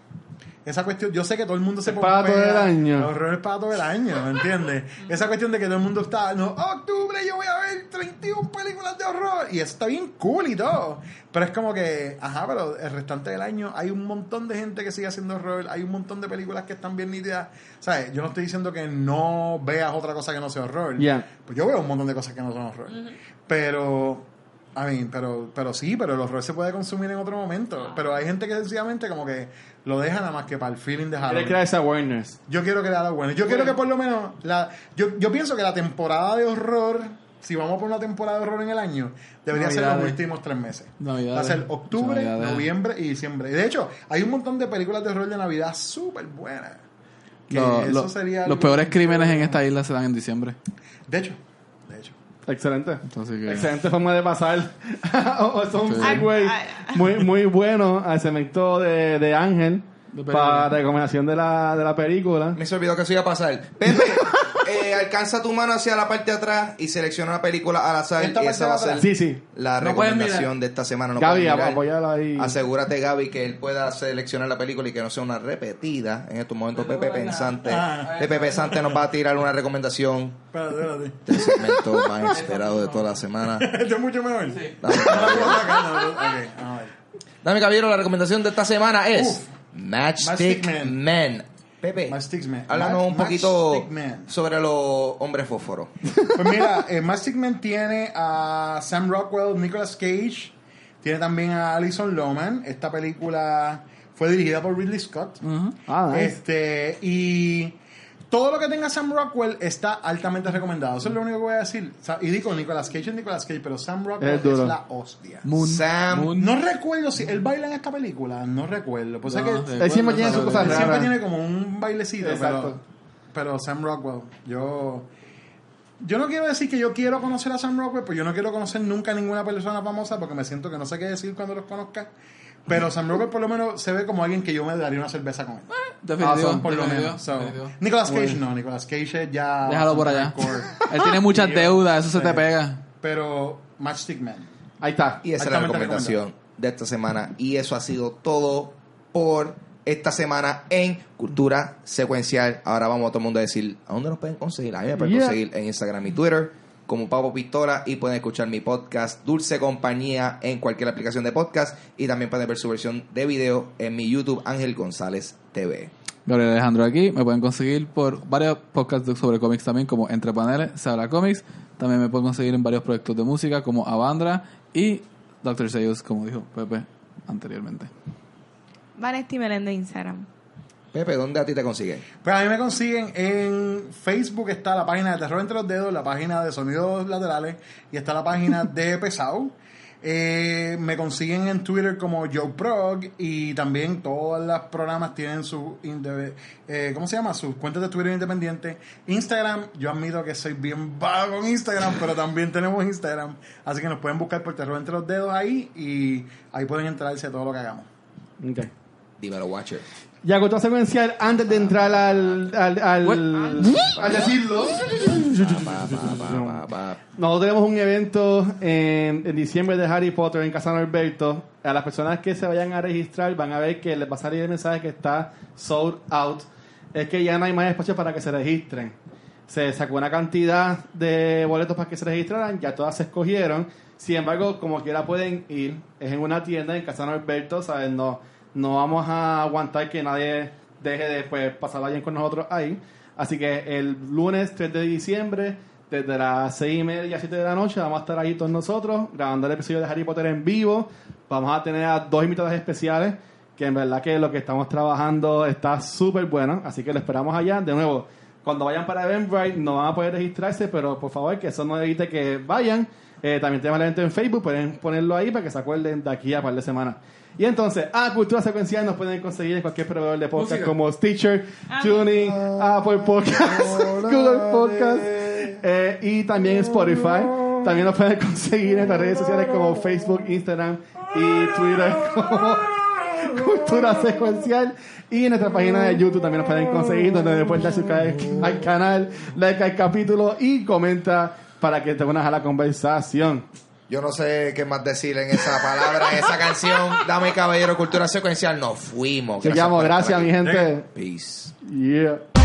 Esa cuestión, yo sé que todo el mundo se Es para todo el año. El horror es para todo el año, ¿me entiendes? Esa cuestión de que todo el mundo está, no, octubre yo voy a ver 31 películas de horror. Y eso está bien cool y todo. Pero es como que, ajá, pero el restante del año hay un montón de gente que sigue haciendo horror, hay un montón de películas que están bien nítidas. ¿Sabes? Yo no estoy diciendo que no veas otra cosa que no sea horror. Ya. Pues yo veo un montón de cosas que no son horror. Pero, a mí, pero, pero sí, pero el horror se puede consumir en otro momento. Pero hay gente que sencillamente como que lo deja nada más que para el feeling de Quiere Halloween. crear esa awareness. Yo quiero crear bueno. Yo quiero que por lo menos. La, yo, yo pienso que la temporada de horror, si vamos por una temporada de horror en el año, debería ser los últimos tres meses. Navidades. Va a ser octubre, Navidades. noviembre y diciembre. Y de hecho, hay un montón de películas de horror de Navidad súper buenas. Que Lo- eso lo- sería los peores crímenes en esta isla se dan en diciembre. De hecho, de hecho. Excelente. Que- Excelente forma de pasar. o es un Sí. segue muy, muy bueno al segmento de, de Ángel para recomendación de la, de la película. Me se olvidó que eso iba a pasar. Pepe, eh, alcanza tu mano hacia la parte de atrás y selecciona una película al azar ¿Esta y esa va a ser? Sí, sí. la No recomendación de esta semana. No Gaby, apóyala ahí. Asegúrate, Gaby, que él pueda seleccionar la película y que no sea una repetida. En estos momentos, Pepe Pensante, Ah. Pepe Pensante nos va a tirar una recomendación Espérate, espérate. del segmento más esperado de toda la semana. Esto es mucho mejor. La ver. Dame, caballero, la recomendación de esta semana es Uf. Matchstick Matchstick Man. Man. Pepe, Matchstick Man. háblanos un poquito sobre los hombres fósforos. Pues mira, eh, Mastic Man tiene a Sam Rockwell, Nicolas Cage, tiene también a Alison Lohman. Esta película fue dirigida por Ridley Scott. Ah, nice. Este, y todo lo que tenga Sam Rockwell está altamente recomendado. Eso es lo único que voy a decir. Y digo, Nicolas Cage es Nicolas Cage, pero Sam Rockwell Es es, la hostia. Moon. Sam- Moon. No recuerdo si él baila en esta película, no recuerdo. Pues No, que. Él siempre tiene sus cosas él siempre tiene como un bailecito, Exacto. pero, pero Sam Rockwell, yo yo no quiero decir que yo quiero conocer a Sam Rockwell, pues yo no quiero conocer nunca a ninguna persona famosa porque me siento que no sé qué decir cuando los conozca. Pero Sam Rockwell por lo menos se ve como alguien que yo me daría una cerveza con él. Definitivo. Awesome, por lo definitivo, menos. So, definitivo. Nicolas Cage no, Nicolas Cage ya Déjalo por allá. hardcore. Él tiene muchas deudas, eso se te pega. Pero Matchstick Man. Ahí está. Y esa es la Altamente recomendación de esta semana. Y eso ha sido todo por esta semana en Cultura Secuencial. Ahora vamos a todo el mundo a decir a dónde nos pueden conseguir. A mí me pueden Yeah. conseguir en Instagram y Twitter como Pavo Pistola y pueden escuchar mi podcast Dulce Compañía en cualquier aplicación de podcast y también pueden ver su versión de video en mi YouTube Ángel González TV. Gabriel Alejandro aquí. Me pueden conseguir por varios podcasts sobre cómics también, como Entre Paneles, Se habla cómics. También me pueden conseguir en varios proyectos de música, como Avandra y Dr. Seuss, como dijo Pepe anteriormente. Vanesti Meléndez de Instagram. Pepe, ¿dónde a ti te consiguen? Pues a mí me consiguen en Facebook está la página de Terror entre los dedos, la página de Sonidos Laterales y está la página de Pesado. Eh, me consiguen en Twitter como Joe Prog y también todos los programas tienen su eh, ¿cómo se llama? sus cuentas de Twitter independientes. Instagram, yo admito que soy bien vago en Instagram, pero también tenemos Instagram, así que nos pueden buscar por Terror entre los dedos ahí y ahí pueden enterarse de todo lo que hagamos. Ok. Dímelo, Watcher. Ya cultura secuencial, antes de entrar al, al, al, al decirlo. Nosotros tenemos un evento en, en diciembre de Harry Potter en Casa Norberto. A las personas que se vayan a registrar van a ver que les va a salir el mensaje que está sold out. Es que ya no hay más espacio para que se registren. Se sacó una cantidad de boletos para que se registraran, ya todas se escogieron. Sin embargo, como quiera pueden ir, es en una tienda en Casa Norberto, ¿sabes? No, no vamos a aguantar que nadie deje de pues, pasar bien con nosotros ahí. Así que el lunes 3 de diciembre, desde las 6 y media a 7 de la noche, vamos a estar ahí todos nosotros grabando el episodio de Harry Potter en vivo. Vamos a tener a dos invitados especiales, que en verdad que lo que estamos trabajando está súper bueno. Así que lo esperamos allá. De nuevo, cuando vayan para Eventbrite no van a poder registrarse, pero por favor que eso no evite que vayan. Eh, también tenemos el evento en Facebook, pueden ponerlo ahí para que se acuerden de aquí a un par de semanas. Y entonces, a Cultura Secuencial nos pueden conseguir en cualquier proveedor de podcast Música. como Stitcher, Tuning, Apple Podcasts, Google Podcasts eh, y también Spotify. También nos pueden conseguir en nuestras redes sociales como Facebook, Instagram y Twitter como Cultura Secuencial. Y en nuestra página de YouTube también nos pueden conseguir, donde después dar suscribir al canal, like al capítulo y comenta para que te unas a la conversación. Yo no sé qué más decir en esa palabra, en esa canción. Dame caballero, cultura secuencial. Nos fuimos. Te llamo, gracias mi gente. Peace. Yeah.